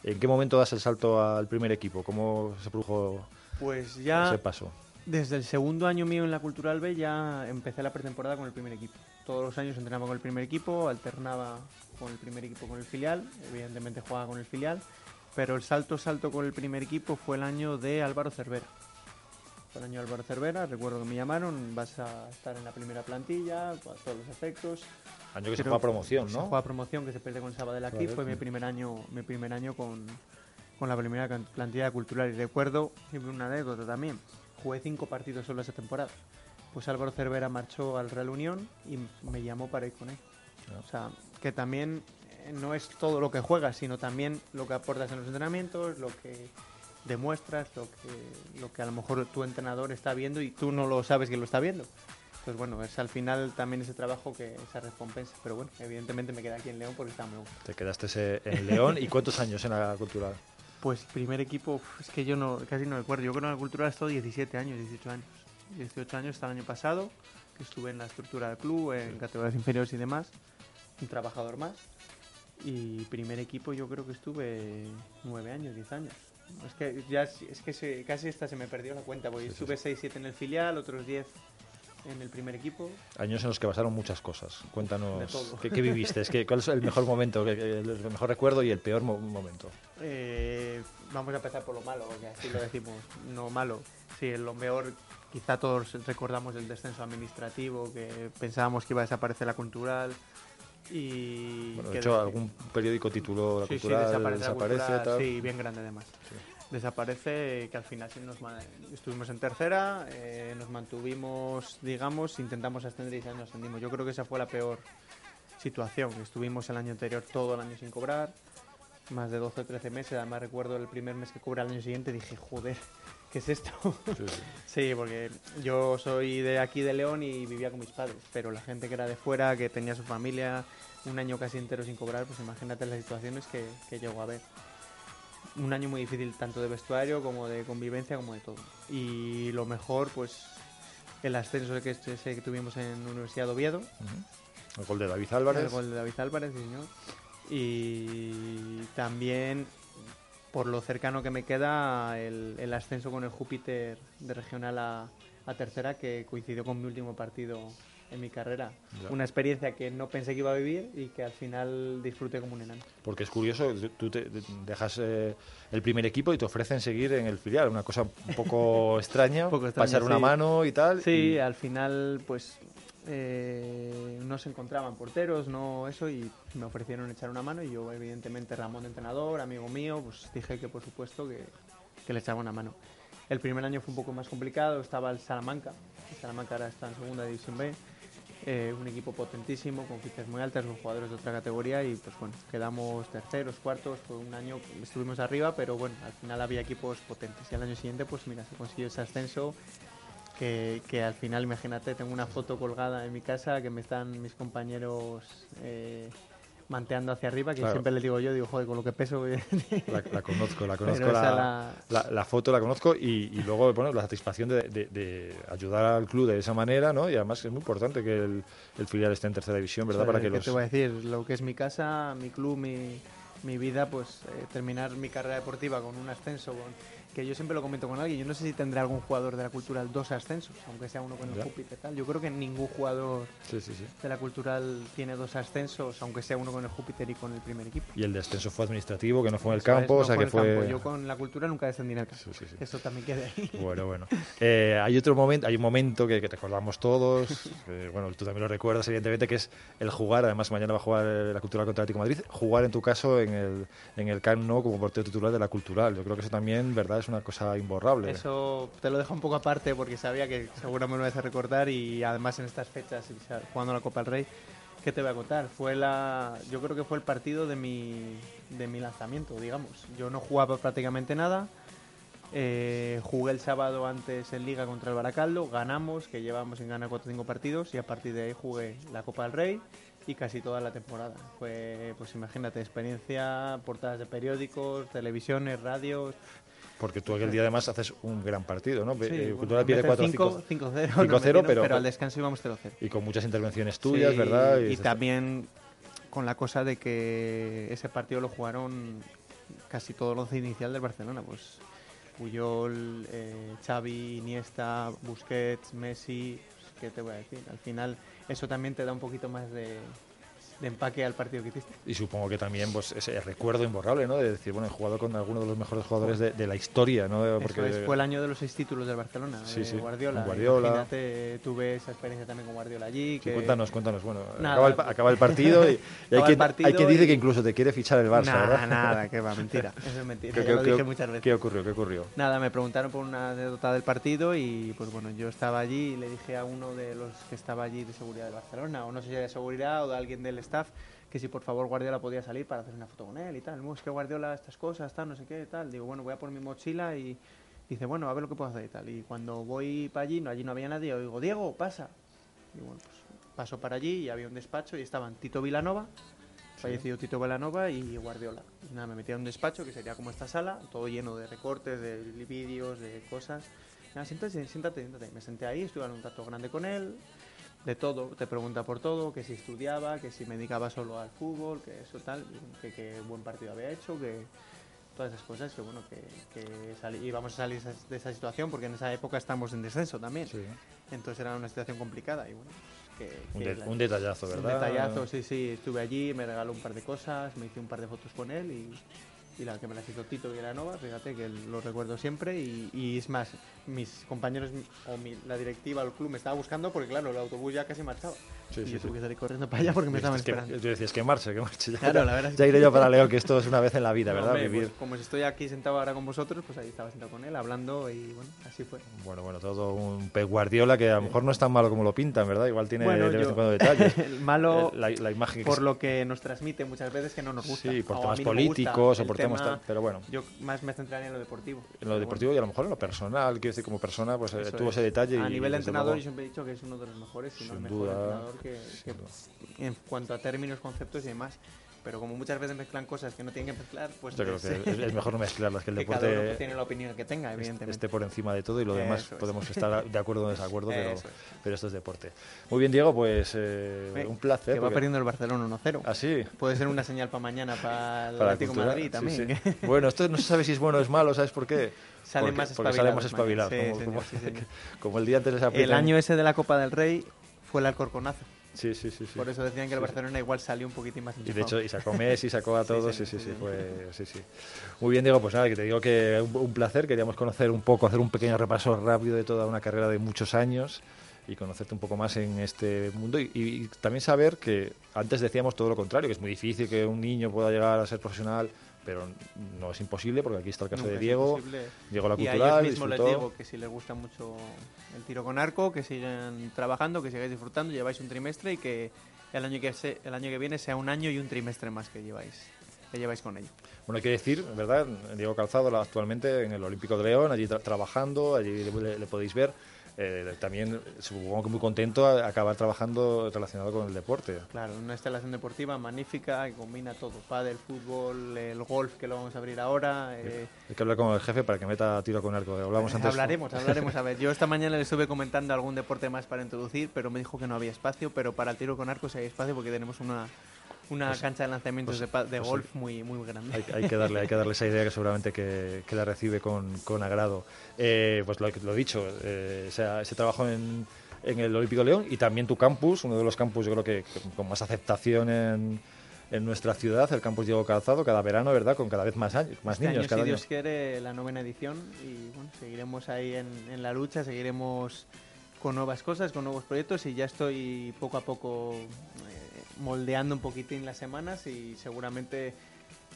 ¿En qué momento das el salto al primer equipo? ¿Cómo se produjo Pues ya ese paso? desde el segundo año mío en la Cultural B ya empecé la pretemporada con el primer equipo. Todos los años entrenaba con el primer equipo, alternaba con el primer equipo con el filial, evidentemente jugaba con el filial, pero el salto salto con el primer equipo fue el año de Álvaro Cervera. Año Álvaro Cervera, recuerdo que me llamaron, vas a estar en la primera plantilla, a todos los efectos. Año que se Creo- juega promoción, Se ¿no? juega promoción que se pierde con el Sabadell aquí, fue mi primer año, mi primer año con, con la primera plantilla cultural. Y recuerdo siempre una anécdota también. Jugué cinco partidos solo esa temporada. Pues Álvaro Cervera marchó al Real Unión y me llamó para ir con él. O sea, que también eh, no es todo lo que juegas, sino también lo que aportas en los entrenamientos, lo que demuestras, lo que, lo que a lo mejor tu entrenador está viendo y tú no lo sabes que lo está viendo. Entonces, bueno, es al final también ese trabajo que esa recompensa. Pero bueno, evidentemente me quedé aquí en León porque está muy. Te quedaste en León. ¿Y cuántos años en la Cultural? Pues primer equipo, es que yo no, casi no recuerdo. Yo creo que en la cultural he estado 17 años, 18 años. 18 años hasta el año pasado, que estuve en la estructura del club, en categorías inferiores y demás. Un trabajador más. Y primer equipo yo creo que estuve 9 años, 10 años. Es que ya es que se- casi esta se me perdió la cuenta, porque Sí, sí, estuve 6, 7 en el filial, otros 10 en el primer equipo. Años en los que pasaron muchas cosas. Cuéntanos. ¿qué, qué viviste? Es que, ¿Cuál es el mejor momento, el mejor recuerdo y el peor mo- momento? Eh, vamos a empezar por lo malo, que así lo decimos, no malo. Sí, lo peor, quizá todos recordamos el descenso administrativo, que pensábamos que iba a desaparecer la cultural y... Bueno, de hecho, de- algún periódico tituló La Sí, sí, Cultural, desaparece la desaparece, tal. Sí, bien grande además. Desaparece, que al final sí nos estuvimos en tercera, eh, nos mantuvimos, digamos, intentamos ascender y ya no ascendimos. Yo creo que esa fue la peor situación. Estuvimos el año anterior todo el año sin cobrar, más de 12 o 13 meses. Además recuerdo el primer mes que cobré al año siguiente, dije, joder, ¿qué es esto? Sí, sí. Sí, porque yo soy de aquí de León y vivía con mis padres, pero la gente que era de fuera, que tenía su familia, un año casi entero sin cobrar, pues imagínate las situaciones que, que llegó a ver. Un año muy difícil tanto de vestuario como de convivencia como de todo. Y lo mejor, pues el ascenso que, ese que tuvimos en Universidad de Oviedo, El gol de David Álvarez. el gol de David Álvarez, sí, señor. Y también, por lo cercano que me queda, el, el ascenso con el Júpiter de regional a, a tercera, que coincidió con mi último partido en mi carrera. Ya. Una experiencia que no pensé que iba a vivir y que al final disfruté como un enano. Porque es curioso, tú te dejas eh, el primer equipo y te ofrecen seguir en el filial, una cosa un poco extraña, poco extraña, pasar una mano y tal. Sí, y- al final, pues eh, no se encontraban porteros, no eso, y me ofrecieron echar una mano. Y yo, evidentemente, Ramón, entrenador, amigo mío, pues dije que por supuesto que, que le echaba una mano. El primer año fue un poco más complicado, estaba el Salamanca, el Salamanca ahora está en segunda división B, eh, un equipo potentísimo, con fichas muy altas, con jugadores de otra categoría, y pues bueno, quedamos terceros, cuartos, fue un año estuvimos arriba, pero bueno, al final había equipos potentes. Y al año siguiente, pues mira, se consiguió ese ascenso que, que al final, imagínate, tengo una foto colgada en mi casa que me están mis compañeros eh, manteando hacia arriba, que Claro. siempre les digo yo, digo, joder, con lo que peso... La, la conozco, la conozco, la, la- la- foto la conozco y, y luego bueno, la satisfacción de, de- de ayudar al club de esa manera, ¿no? Y además es muy importante que el, el filial esté en tercera división, ¿verdad? Para que ¿Qué los... te voy a decir? Lo que es mi casa, mi club, mi, mi vida, pues eh, terminar mi carrera deportiva con un ascenso, con- que yo siempre lo comento con alguien, yo no sé si tendrá algún jugador de la cultural dos ascensos, aunque sea uno con el. Júpiter tal. Yo creo que ningún jugador Sí, sí, sí. de la cultural tiene dos ascensos, aunque sea uno con el Júpiter y con el primer equipo. Y el descenso fue administrativo, que no fue en el campo, no o sea fue que campo. fue... Yo con la cultura nunca descendí en el campo. Eso también queda ahí. Bueno, bueno. Eh, hay otro momento, hay un momento que, que recordamos todos, eh, bueno, tú también lo recuerdas evidentemente, que es el jugar, además mañana va a jugar la Cultural contra el Atlético Madrid, jugar en tu caso en el, en el Camp Nou como portero titular de la Cultural. Yo creo que eso también, ¿verdad? Es una cosa imborrable. Eso te lo dejo un poco aparte porque sabía que seguro me lo vas a recordar y además en estas fechas, jugando la Copa del Rey, ¿qué te voy a contar? Fue la, yo creo que fue el partido de mi, de mi lanzamiento, digamos. Yo no jugaba prácticamente nada. eh, jugué el sábado antes en Liga contra el Baracaldo, ganamos, que llevamos en ganar 4 o 5 partidos y a partir de ahí jugué la Copa del Rey y casi toda la temporada. Fue, pues imagínate, experiencia, portadas de periódicos, televisiones, radios, Porque tú aquel día además haces un gran partido, ¿no? Sí, Eh, bueno, Cultural pierde meter 4 cinco- 5 5-0, 5-0, nos metieron, pero, pero al descanso íbamos 0-0. Y con muchas intervenciones tuyas, Sí, ¿verdad? Y, también con la cosa de que ese partido lo jugaron casi todo el once inicial del Barcelona, pues Puyol, eh, Xavi, Iniesta, Busquets, Messi, pues, ¿qué te voy a decir? Al final eso también te da un poquito más de, de empaque al partido que hiciste. Y supongo que también pues ese recuerdo imborrable, ¿no? De decir, bueno, he jugado con alguno de los mejores jugadores de, de la historia, ¿no? Eso es, fue el año de los seis títulos del Barcelona, Sí, de sí, Guardiola. Imagínate, tuve esa experiencia también con Guardiola allí. Sí, que- cuéntanos, cuéntanos. Bueno, acaba el, pa- acaba el partido y, y hay, quien, partido hay quien dice y- que incluso te quiere fichar el Barça, Nada, ¿verdad? nada, que va, mentira. Eso es mentira. ¿Qué- ya qué- lo qué- dije muchas veces. ¿Qué ocurrió? ¿Qué ocurrió? Nada, me preguntaron por una anécdota del partido y pues bueno, yo estaba allí y le dije a uno de los que estaba allí de seguridad de Barcelona, o no sé si era de seguridad o de alguien del staff, que si por favor Guardiola podía salir para hacer una foto con él y tal. No, es que Guardiola estas cosas, tal, no sé qué, tal. Digo, bueno, voy a por mi mochila y dice, bueno, a ver lo que puedo hacer y tal. Y cuando voy para allí, no, allí no había nadie, oigo, Diego, pasa. Y bueno, pues paso para allí y había un despacho y estaban Tito Vilanova, fallecido Tito Velanova y Guardiola. Y nada, me metí a un despacho que sería como esta sala, todo lleno de recortes, de vídeos, de cosas. Nada, siéntate, siéntate, siéntate. Me senté ahí, estuve en un rato grande con él, de todo, te pregunta por todo, que si estudiaba, que si me dedicaba solo al fútbol, que eso tal, que qué buen partido había hecho, que todas esas cosas, que bueno, que, que íbamos a salir de esa situación porque en esa época estamos en descenso también. Sí. Entonces era una situación complicada y bueno, pues que, Un que un detallazo, Un ¿verdad? detallazo, sí, sí, estuve allí, me regaló un par de cosas, me hice un par de fotos con él y, y la que me las hizo Tito Villanova, fíjate que lo recuerdo siempre y, es más, mis compañeros o la directiva del club me estaba buscando porque claro, el autobús ya casi marchaba Sí, y sí, yo sí. tuve que salir corriendo para allá porque me estaban que- esperando. Tú decías que marche, que marche. Ya, Claro, ya- la verdad es ya que- iré yo para León, que esto es una vez en la vida, ¿verdad? Hombre, Vivir. pues como estoy aquí sentado ahora con vosotros, pues ahí estaba sentado con él hablando y bueno, así fue. Bueno, bueno, todo un Pep Guardiola que a lo mejor no es tan malo como lo pintan, ¿verdad? Igual tiene Bueno, de vez yo- en cuando detalles. el malo la, la imagen que por se- lo que nos transmite muchas veces que no nos gusta. Sí, por temas políticos o por temas tema- tal, pero bueno. Yo más me centraría en lo deportivo. en lo deportivo y a lo mejor en lo personal, quiero decir, como persona, pues eh, tuvo es. ese detalle. A nivel entrenador, yo siempre he dicho que es uno de los mejores, si no el Sin mejor duda, entrenador que, que- en cuanto a términos, conceptos y demás. Pero como muchas veces mezclan cosas que no tienen que mezclar, pues Yo creo es- que es, es mejor no mezclarlas, que el que cada deporte uno pues tiene la opinión que tenga, evidentemente. esté por encima de todo y lo demás Eso es. podemos estar de acuerdo o desacuerdo, pero, es. pero esto es deporte. Muy bien, Diego, pues eh, un placer. Que va porque- perdiendo el Barcelona 1-0. ¿Ah, sí? Puede ser una señal para mañana para el Atlético Madrid sí, también. sí. Bueno, esto no se sabe si es bueno o es malo, ¿sabes por qué? Salen porque, más porque sale más espabilados. Sí, como, como- sí, como el día antes de esa El año ese de la Copa del Rey fue el Alcorconazo. Sí, sí, sí. sí. Por eso decían que el. Barcelona igual salió un poquitín más Y de hecho, y sacó Messi, sacó a todos, sí, sí, sí, sí, fue, sí, sí. Muy bien, Diego, pues nada, que te digo que un, un placer, queríamos conocer un poco, hacer un pequeño repaso rápido de toda una carrera de muchos años y conocerte un poco más en este mundo y, y también saber que antes decíamos todo lo contrario, que es muy difícil que un niño pueda llegar a ser profesional, pero no es imposible porque aquí está el caso Nunca de Diego, a la Y a cultural, ellos mismos les digo que si les gusta mucho el tiro con arco, que sigan trabajando, que sigáis disfrutando, lleváis un trimestre y que el año que, se- el año que viene sea un año y un trimestre más que lleváis, que lleváis con ello. Bueno, hay que decir, ¿verdad? Diego Calzado actualmente en el Olímpico de León, allí tra- trabajando, allí le- le podéis ver. Eh, también supongo que muy contento a acabar trabajando relacionado con el deporte. Claro, una instalación deportiva magnífica que combina todo, pádel, fútbol, el golf que lo vamos a abrir ahora. eh, Hay que hablar con el jefe para que meta tiro con arco. Hablamos antes. hablaremos, hablaremos. A ver, yo esta mañana le estuve comentando algún deporte más para introducir, pero me dijo que no había espacio, pero para el tiro con arco sí hay espacio porque tenemos una, una Pues- cancha de lanzamientos pues- de, de pues golf muy, muy grande. Hay, hay que darle, hay que darle esa idea que seguramente que, que la recibe con, con agrado. Eh, pues lo, lo dicho, eh, ese, ese trabajo en, en el Olímpico León y también tu campus, uno de los campus yo creo que, que con más aceptación en, en nuestra ciudad, el campus Diego Calzado, cada verano, ¿verdad? Con cada vez más, años, más Este niños. año, cada si año. Dios quiere, la novena edición y bueno, seguiremos ahí en, en la lucha, seguiremos con nuevas cosas, con nuevos proyectos y ya estoy poco a poco moldeando un poquitín las semanas y seguramente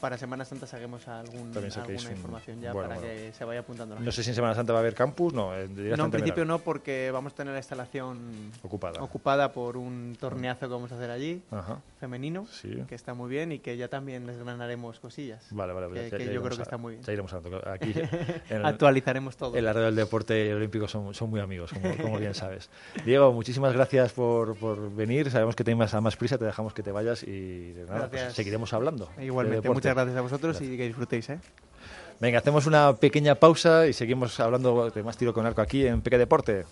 para Semana Santa saquemos algún, alguna un- información ya bueno, para bueno. que se vaya apuntando la No gente. sé si en Semana Santa va a haber campus, no. eh, No, en principio no, porque vamos a tener la instalación Ocupada. ocupada por un torneazo que vamos a hacer allí, Ajá. femenino, Sí. que está muy bien y que ya también les ganaremos cosillas. Vale, vale, que, ya- que ya yo creo que está muy bien. Ya iremos hablando. Aquí en Actualizaremos todo. En la red del deporte olímpico son, son muy amigos, como, como bien sabes. Diego, muchísimas gracias por, por venir. Sabemos que tienes a más prisa, te dejamos que te vayas y nada, pues Gracias. seguiremos hablando. de Igualmente, deporte. Muchas gracias a vosotros y que disfrutéis, ¿eh? Venga, hacemos una pequeña pausa y seguimos hablando de más tiro con arco aquí en Peque Deporte.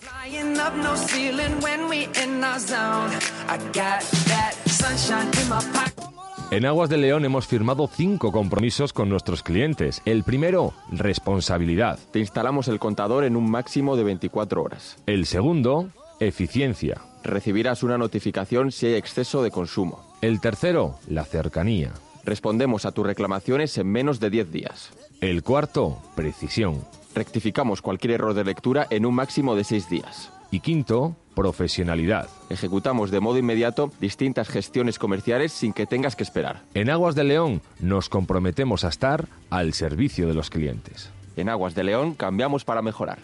En Aguas de León hemos firmado cinco compromisos con nuestros clientes. El primero, responsabilidad. Te instalamos el contador en un máximo de 24 horas. El segundo, eficiencia. Recibirás una notificación si hay exceso de consumo. El tercero, la cercanía. Respondemos a tus reclamaciones en menos de 10 días. El cuarto, precisión. Rectificamos cualquier error de lectura en un máximo de 6 días. Y quinto, profesionalidad. Ejecutamos de modo inmediato distintas gestiones comerciales sin que tengas que esperar. En Aguas de León nos comprometemos a estar al servicio de los clientes. En Aguas de León cambiamos para mejorar.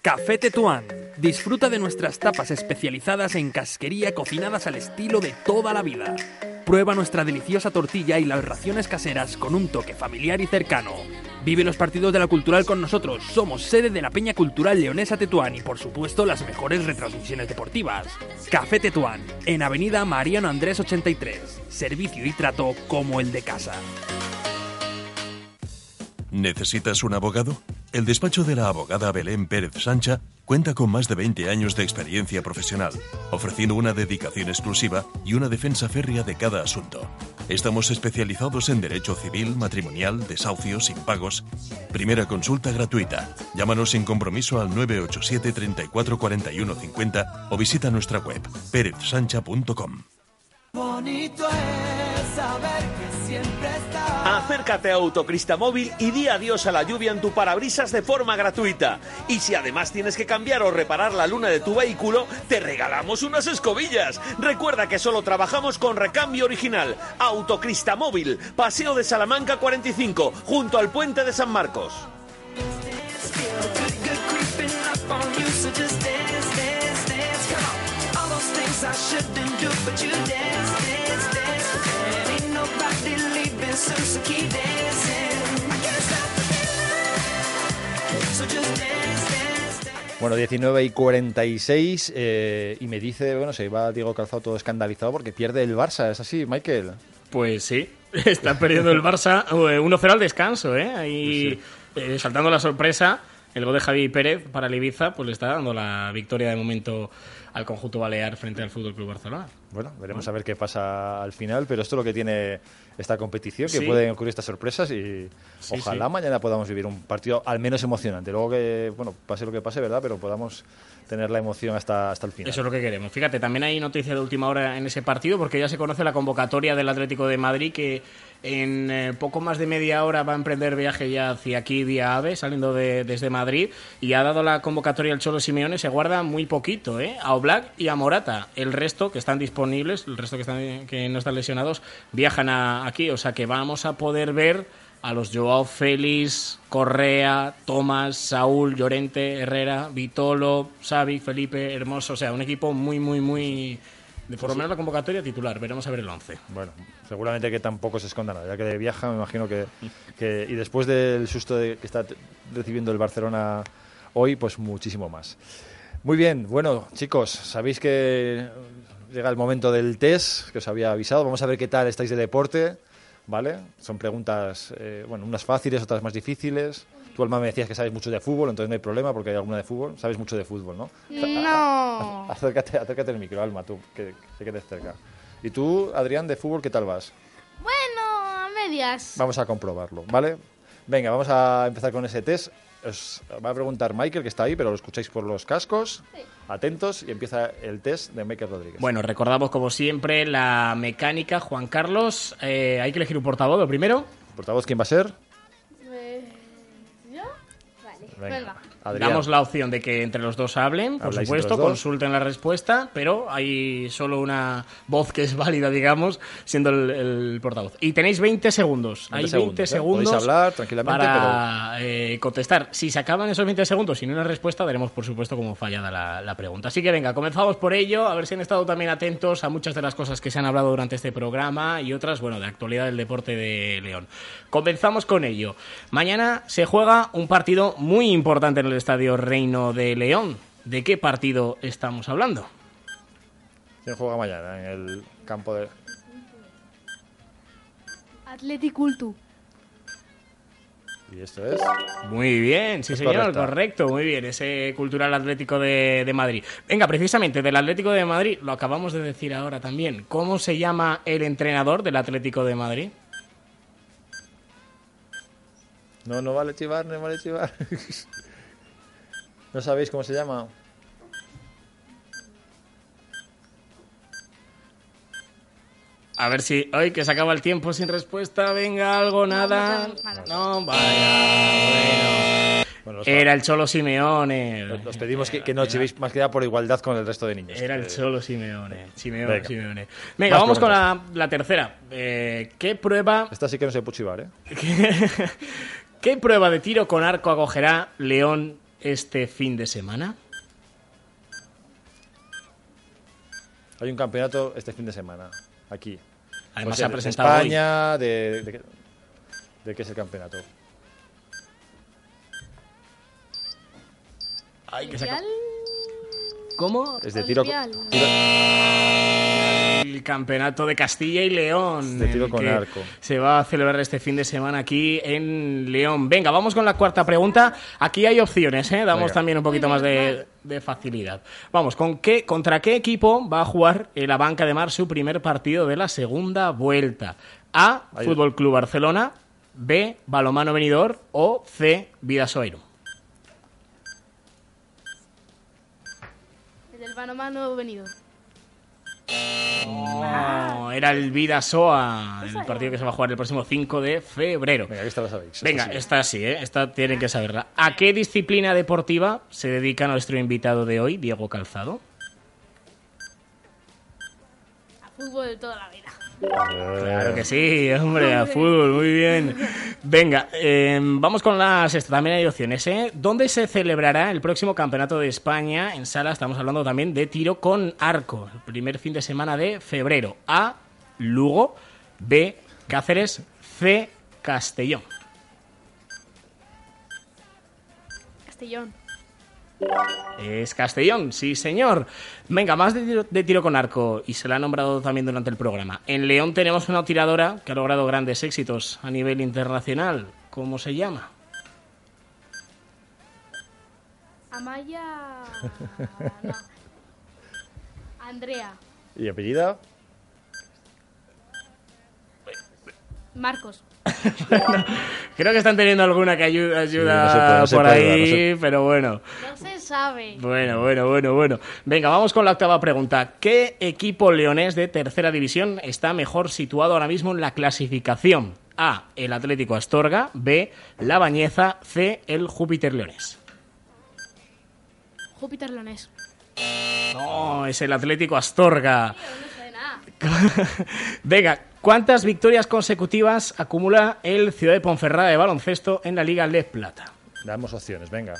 Café Tetuán. Disfruta de nuestras tapas especializadas en casquería cocinadas al estilo de toda la vida. Prueba nuestra deliciosa tortilla y las raciones caseras con un toque familiar y cercano. Vive los partidos de la Cultural con nosotros. Somos sede de la Peña Cultural Leonesa Tetuán y por supuesto las mejores retransmisiones deportivas. Café Tetuán, en Avenida Mariano Andrés 83. Servicio y trato como el de casa. ¿Necesitas un abogado? El despacho de la abogada Belén Pérez Sancha cuenta con más de 20 años de experiencia profesional, ofreciendo una dedicación exclusiva y una defensa férrea de cada asunto. Estamos especializados en derecho civil, matrimonial, desahucios, impagos. Primera consulta gratuita. Llámanos sin compromiso al 987 34 41 50 o visita nuestra web perezsancha.com. Bonito es saber. Acércate a Autocristamóvil y di adiós a la lluvia en tu parabrisas de forma gratuita. Y si además tienes que cambiar o reparar la luna de tu vehículo, te regalamos unas escobillas. Recuerda que solo trabajamos con recambio original. Autocristamóvil, Paseo de Salamanca 45, junto al puente de San Marcos. Bueno, 19 y 46 eh, y me dice, bueno, se va Diego Calzado todo escandalizado porque pierde el Barça, ¿es así, Michael? Pues sí, está perdiendo el Barça eh, 1-0 al descanso, ¿eh? Ahí eh, saltando la sorpresa, el gol de Javi Pérez para el Ibiza, pues le está dando la victoria de momento al conjunto balear frente al Fútbol Club Barcelona. Bueno, veremos a ver qué pasa al final, pero esto es lo que tiene esta competición, que Sí. pueden ocurrir estas sorpresas y Sí, ojalá sí. mañana podamos vivir un partido al menos emocionante. Luego que, bueno, pase lo que pase, ¿verdad? Pero podamos tener la emoción hasta, hasta el final. Eso es lo que queremos. Fíjate, también hay noticia de última hora en ese partido porque ya se conoce la convocatoria del Atlético de Madrid que en eh, poco más de media hora va a emprender viaje ya hacia aquí vía AVE, saliendo de- desde Madrid y ha dado la convocatoria al Cholo Simeone, se guarda muy poquito, ¿eh? A Oblak y a Morata. El resto que están disponibles, el resto que, están, que no están lesionados, viajan a- aquí, o sea que vamos a poder ver a los Joao Félix, Correa, Tomás, Saúl, Llorente, Herrera, Vitolo, Xavi, Felipe, Hermoso, o sea, un equipo muy, muy, muy... De por lo menos la convocatoria titular, veremos a ver el 11. Bueno, seguramente que tampoco se esconda nada, ya que de viaja me imagino que, que- y después del susto de, que está recibiendo el Barcelona hoy, pues muchísimo más. Muy bien, bueno chicos, sabéis que llega el momento del test que os había avisado. Vamos a ver qué tal estáis de deporte, ¿vale? Son preguntas, eh, bueno, unas fáciles, otras más difíciles. Tú, Alma, me decías que sabes mucho de fútbol, entonces no hay problema porque hay alguna de fútbol. Sabes mucho de fútbol, ¿no? No. Acércate, acércate al micro, Alma, tú, que, que quedes cerca. Y tú, Adrián, de fútbol, ¿qué tal vas? Bueno, a medias. Vamos a comprobarlo, ¿vale? Venga, vamos a empezar con ese test. Os va a preguntar Michael, que está ahí, pero lo escucháis por los cascos. Atentos, y empieza el test de Michael Rodríguez. Bueno, recordamos como siempre la mecánica, Juan Carlos. eh, hay que elegir un portavoz, lo primero. ¿Portavoz quién va a ser? Eh, ¿Yo? Vale. Venga. Adrián. Damos la opción de que entre los dos hablen, por Habláis supuesto, consulten la respuesta, pero hay solo una voz que es válida, digamos, siendo el, el portavoz. Y tenéis 20 segundos. 20 hay 20 segundos, ¿eh? segundos Podéis hablar tranquilamente, para eh, contestar. Si se acaban esos 20 segundos sin una respuesta, daremos, por supuesto, como fallada la, la pregunta. Así que venga, comenzamos por ello. A ver si han estado también atentos a muchas de las cosas que se han hablado durante este programa y otras, bueno, de actualidad del deporte de León. Comenzamos con ello. Mañana se juega un partido muy importante en el Estadio Reino de León. ¿De qué partido estamos hablando? ¿Quién juega mañana en el campo de...? Athletic Cultu. Y esto es... Muy bien, sí Es señor, correcto, muy bien, ese cultural atlético de, de Madrid. Venga, precisamente del Atlético de Madrid, lo acabamos de decir ahora también. ¿Cómo se llama el entrenador del Atlético de Madrid? No, no vale chivar, no vale chivar. ¿No sabéis cómo se llama? A ver si hoy que se acaba el tiempo sin respuesta, venga algo, nada. No, vaya, bueno. los- Era el Cholo Simeone. Os pedimos que, que no chivéis más que nada por igualdad con el resto de niños. Era el Cholo Simeone. Simeone, Venga. Simeone. Venga, Más vamos con la tercera. Eh, ¿Qué prueba Esta sí que no se puede chivar, ¿eh? ¿Qué prueba de tiro con arco acogerá León este fin de semana? Hay un campeonato este fin de semana, aquí. Además, pues se ha presentado. De España. De, de, qué es el campeonato? Ay, que ¿Cómo? Es de tiro. El campeonato de Castilla y León. De tiro con arco. Se va a celebrar este fin de semana aquí en León. Venga, vamos con la cuarta pregunta. Aquí hay opciones, ¿eh? Damos Venga. también un poquito más de, de facilidad. Vamos, ¿con qué, ¿contra qué equipo va a jugar el Abanca de Mar su primer partido de la segunda vuelta? A. Ahí. Fútbol Club Barcelona. B. Balomano Benidorm. O C. Vidasoiro. El del mano a No, era el Vidasoa, el partido que se va a jugar el próximo 5 de febrero. Venga, esta la sabéis. Venga, Esta sí. esta sí, ¿eh? esta tienen que saberla. ¿A qué disciplina deportiva se dedica nuestro invitado de hoy, Diego Calzado? A fútbol de toda la vida. Claro que sí, hombre, a fútbol, muy bien. Venga, eh, vamos con la sexta. También hay opciones, ¿eh? ¿Dónde se celebrará el próximo campeonato de España en sala? Estamos hablando también de tiro con arco, el primer fin de semana de febrero. A. Lugo. B. Cáceres. C. Castellón. Castellón. Es Castellón, sí señor. Venga, más de tiro, de tiro con arco, y se la ha nombrado también durante el programa. En León tenemos una tiradora que ha logrado grandes éxitos a nivel internacional. ¿Cómo se llama? Amaya. No. Andrea. ¿Y apellida? Marcos. Creo que están teniendo alguna que ayuda, no puede, por ahí, no se- pero bueno. No se sabe. Bueno, bueno, bueno, bueno. Venga, vamos con la octava pregunta. ¿Qué equipo leonés de tercera división está mejor situado ahora mismo en la clasificación? A. El Atlético Astorga. B. La Bañeza. C. El Júpiter Leones. Júpiter Leonés. No, es el Atlético Astorga. No sé nada. Venga, ¿cuántas victorias consecutivas acumula el Ciudad de Ponferrada de baloncesto en la Liga Les Plata? Damos opciones, venga.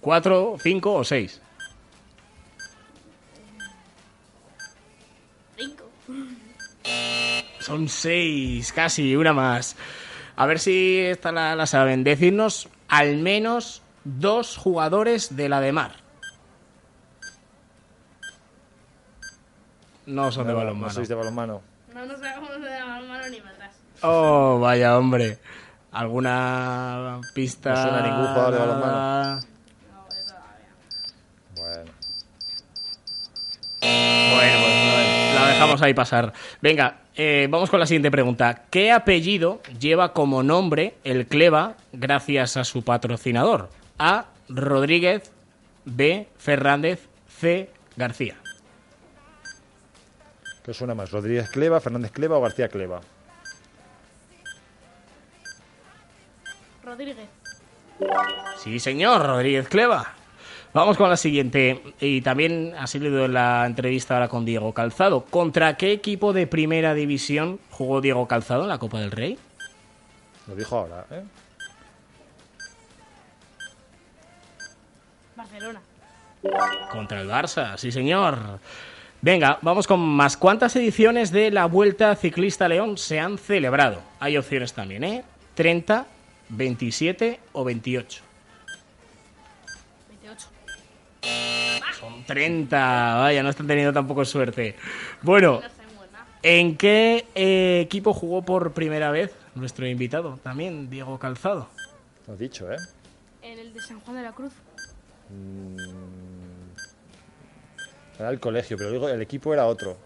¿Cuatro, cinco o seis? Cinco. Son seis, casi, una más. A ver si esta la, la saben. Decirnos al menos dos jugadores de la de mar. No son de No, balonmano. No sois de balonmano. No nos de la mano ni para atrás. Oh, vaya hombre. ¿Alguna pista? No suena ningún jugador de balonmano. Nada? Bueno. Bueno, pues la dejamos ahí pasar. Venga, eh, vamos con la siguiente pregunta. ¿Qué apellido lleva como nombre el Cleva gracias a su patrocinador? A. Rodríguez. B. Fernández. C. García. ¿Qué suena más? ¿Rodríguez Cleva, Fernández Cleva o García Cleva? Rodríguez. Sí, señor, Rodríguez Cleva. Vamos con la siguiente. Y también ha salido en la entrevista ahora con Diego Calzado. ¿Contra qué equipo de primera división jugó Diego Calzado en la Copa del Rey? Lo dijo ahora, ¿eh? Barcelona. Contra el Barça, sí señor. Venga, vamos con más. ¿Cuántas ediciones de la Vuelta Ciclista León se han celebrado? Hay opciones también, ¿eh? 30, 27 o 28. 28. Son 30, vaya, no están teniendo tampoco suerte. Bueno, ¿en qué eh, equipo jugó por primera vez nuestro invitado? También, Diego Calzado. Lo has dicho, ¿eh? En el de San Juan de la Cruz. Era el colegio, pero digo, el equipo era otro.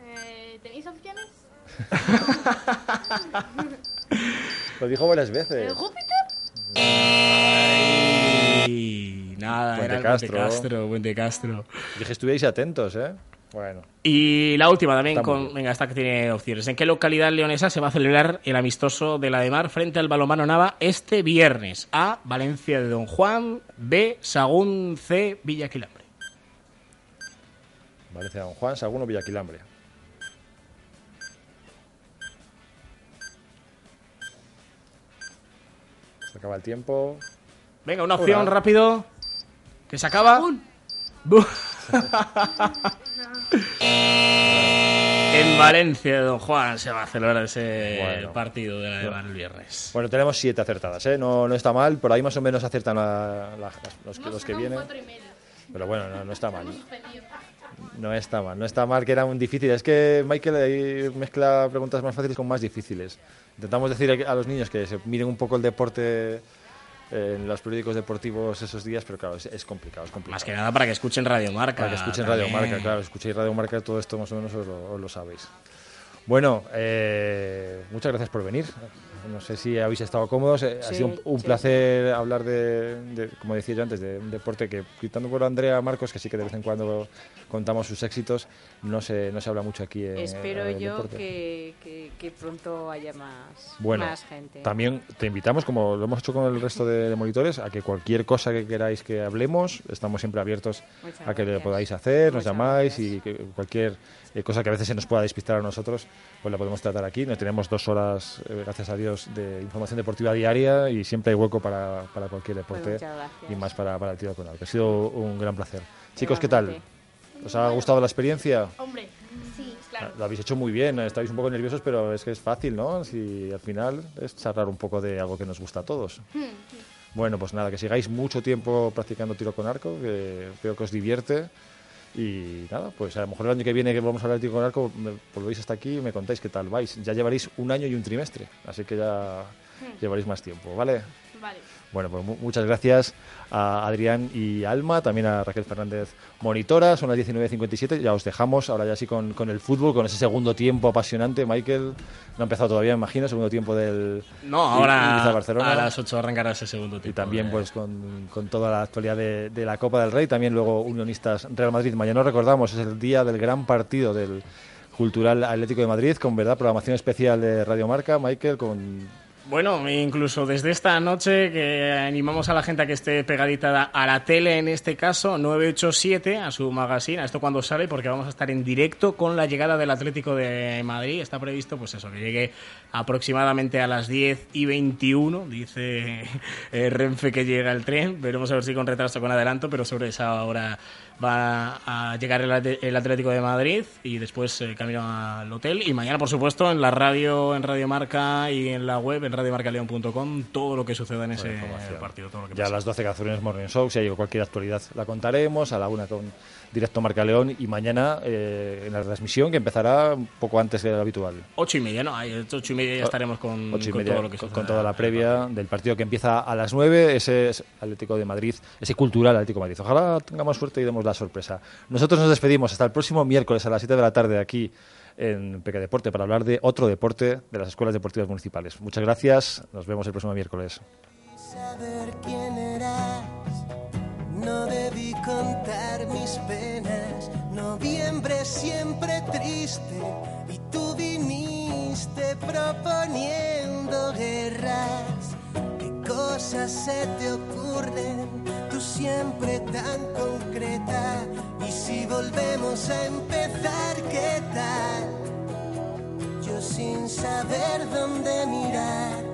Eh, ¿Tenéis opciones? Lo dijo varias veces. ¿El Júpiter? Y nada, Puente era el Castro. Puente Castro, Puente Castro. Dije, estuvierais atentos, ¿eh? Bueno. Y la última también, con, venga, esta que tiene opciones. ¿En qué localidad leonesa se va a celebrar el amistoso de la de Mar frente al balomano Nava este viernes? A. Valencia de Don Juan. B. Sagún. C. Villa Quilambre. Valencia Don Juan, Saguno, Villaquilambre. Se acaba el tiempo. Venga, una opción Hola. rápido. Que se acaba. Bu- en En Valencia, don Juan, se va a celebrar ese partido de la el viernes. Bueno, tenemos siete acertadas, ¿eh? No, no está mal. Por ahí más o menos la- la- los, que- los que vienen. Pero bueno, no, no está mal. No está mal, no está mal que eran difíciles. Es que Michael ahí mezcla preguntas más fáciles con más difíciles. Intentamos decir a los niños que se miren un poco el deporte en los periódicos deportivos esos días, pero claro, es, es complicado, es complicado. Más que nada para que escuchen Radio Marca. Para que escuchen también. Radio Marca, claro, escuchéis Radio Marca, todo esto más o menos os lo, os lo sabéis. Bueno, eh, muchas gracias por venir. No sé si habéis estado cómodos. Eh, ha sido un, un sí. placer hablar de, de, como decía yo antes, de un deporte que, quitando por Andrea Marcos, que sí que de vez en cuando contamos sus éxitos, no se, no se habla mucho aquí en Espero en el yo que, que- que pronto haya más, Bueno, más gente. también te invitamos, como lo hemos hecho con el resto de, de monitores, a que cualquier cosa que queráis que hablemos, estamos siempre abiertos Muchas a que lo podáis hacer, nos llamáis y que cualquier eh, cosa que a veces se nos pueda despistar a nosotros, pues la podemos tratar aquí. Nos tenemos dos horas, eh, gracias a Dios, de información deportiva diaria y siempre hay hueco para, para cualquier deporte Pues gracias. y más para, para el tiro con arco. Ha sido un gran placer. Chicos, ¿qué tal? ¿Os ha gustado la experiencia? Hombre, sí, claro. Lo habéis hecho muy bien, estáis un poco nerviosos, pero es que es fácil, ¿no? Si al final es charlar un poco de algo que nos gusta a todos. Bueno, pues nada, que sigáis mucho tiempo practicando tiro con arco, que veo que os divierte. Y nada, pues a lo mejor el año que viene que vamos a hablar de con arco, me volvéis hasta aquí y me contáis qué tal vais. Ya llevaréis un año y un trimestre, así que ya llevaréis más tiempo, ¿vale? Vale. Bueno, pues mu- muchas gracias a Adrián y Alma, también a Raquel Fernández Monitora, son las 19.57, ya os dejamos, ahora ya sí con, con el fútbol, con ese segundo tiempo apasionante, Michael, no ha empezado todavía, me imagino, segundo tiempo del No, ahora Ibiza Barcelona. a las 8 arrancará ese segundo Y tiempo. también de- pues con, con toda la actualidad de, de la Copa del Rey, también luego Unionistas Real Madrid. Mañana recordamos, es el día del gran partido del Cultural Atlético de Madrid, con verdad programación especial de Radio Marca, Michael, con Bueno, incluso desde esta noche que animamos a la gente a que esté pegadita a la tele, en este caso 987, a su magazine, a esto cuando sale, porque vamos a estar en directo con la llegada del Atlético de Madrid. Está previsto, pues eso, que llegue aproximadamente a las 10 y 21, dice eh, Renfe que llega el tren. Veremos a ver si con retraso o con adelanto, pero sobre esa hora va a llegar el, el Atlético de Madrid y después eh, camino al hotel. Y mañana, por supuesto, en la radio, en Radio Marca y en la web, en radiomarcaleon.com, todo lo que suceda en ese partido. Todo lo que ya a las 12 Cazurones Morning Show, si hay cualquier actualidad la contaremos, a la una con directo Marca León y mañana eh, en la transmisión que empezará un poco antes de lo habitual. Ocho y media, ¿no? Ocho y media ya estaremos con, Ocho y con media, todo lo que con, con toda la previa del partido que empieza a las 9, ese es Atlético de Madrid, ese cultural Atlético de Madrid. Ojalá tengamos suerte y demos la sorpresa. Nosotros nos despedimos hasta el próximo miércoles a las 7 de la tarde aquí en Peque Deporte para hablar de otro deporte de las escuelas deportivas municipales. Muchas gracias, nos vemos el próximo miércoles. saber quién eras. No debí contar mis penas. Noviembre siempre triste y tú viniste proponiendo guerras. ¿Qué cosas se te ocurren? Tú siempre tan concreta. Y si volvemos a empezar, ¿qué tal? Yo sin saber dónde mirar.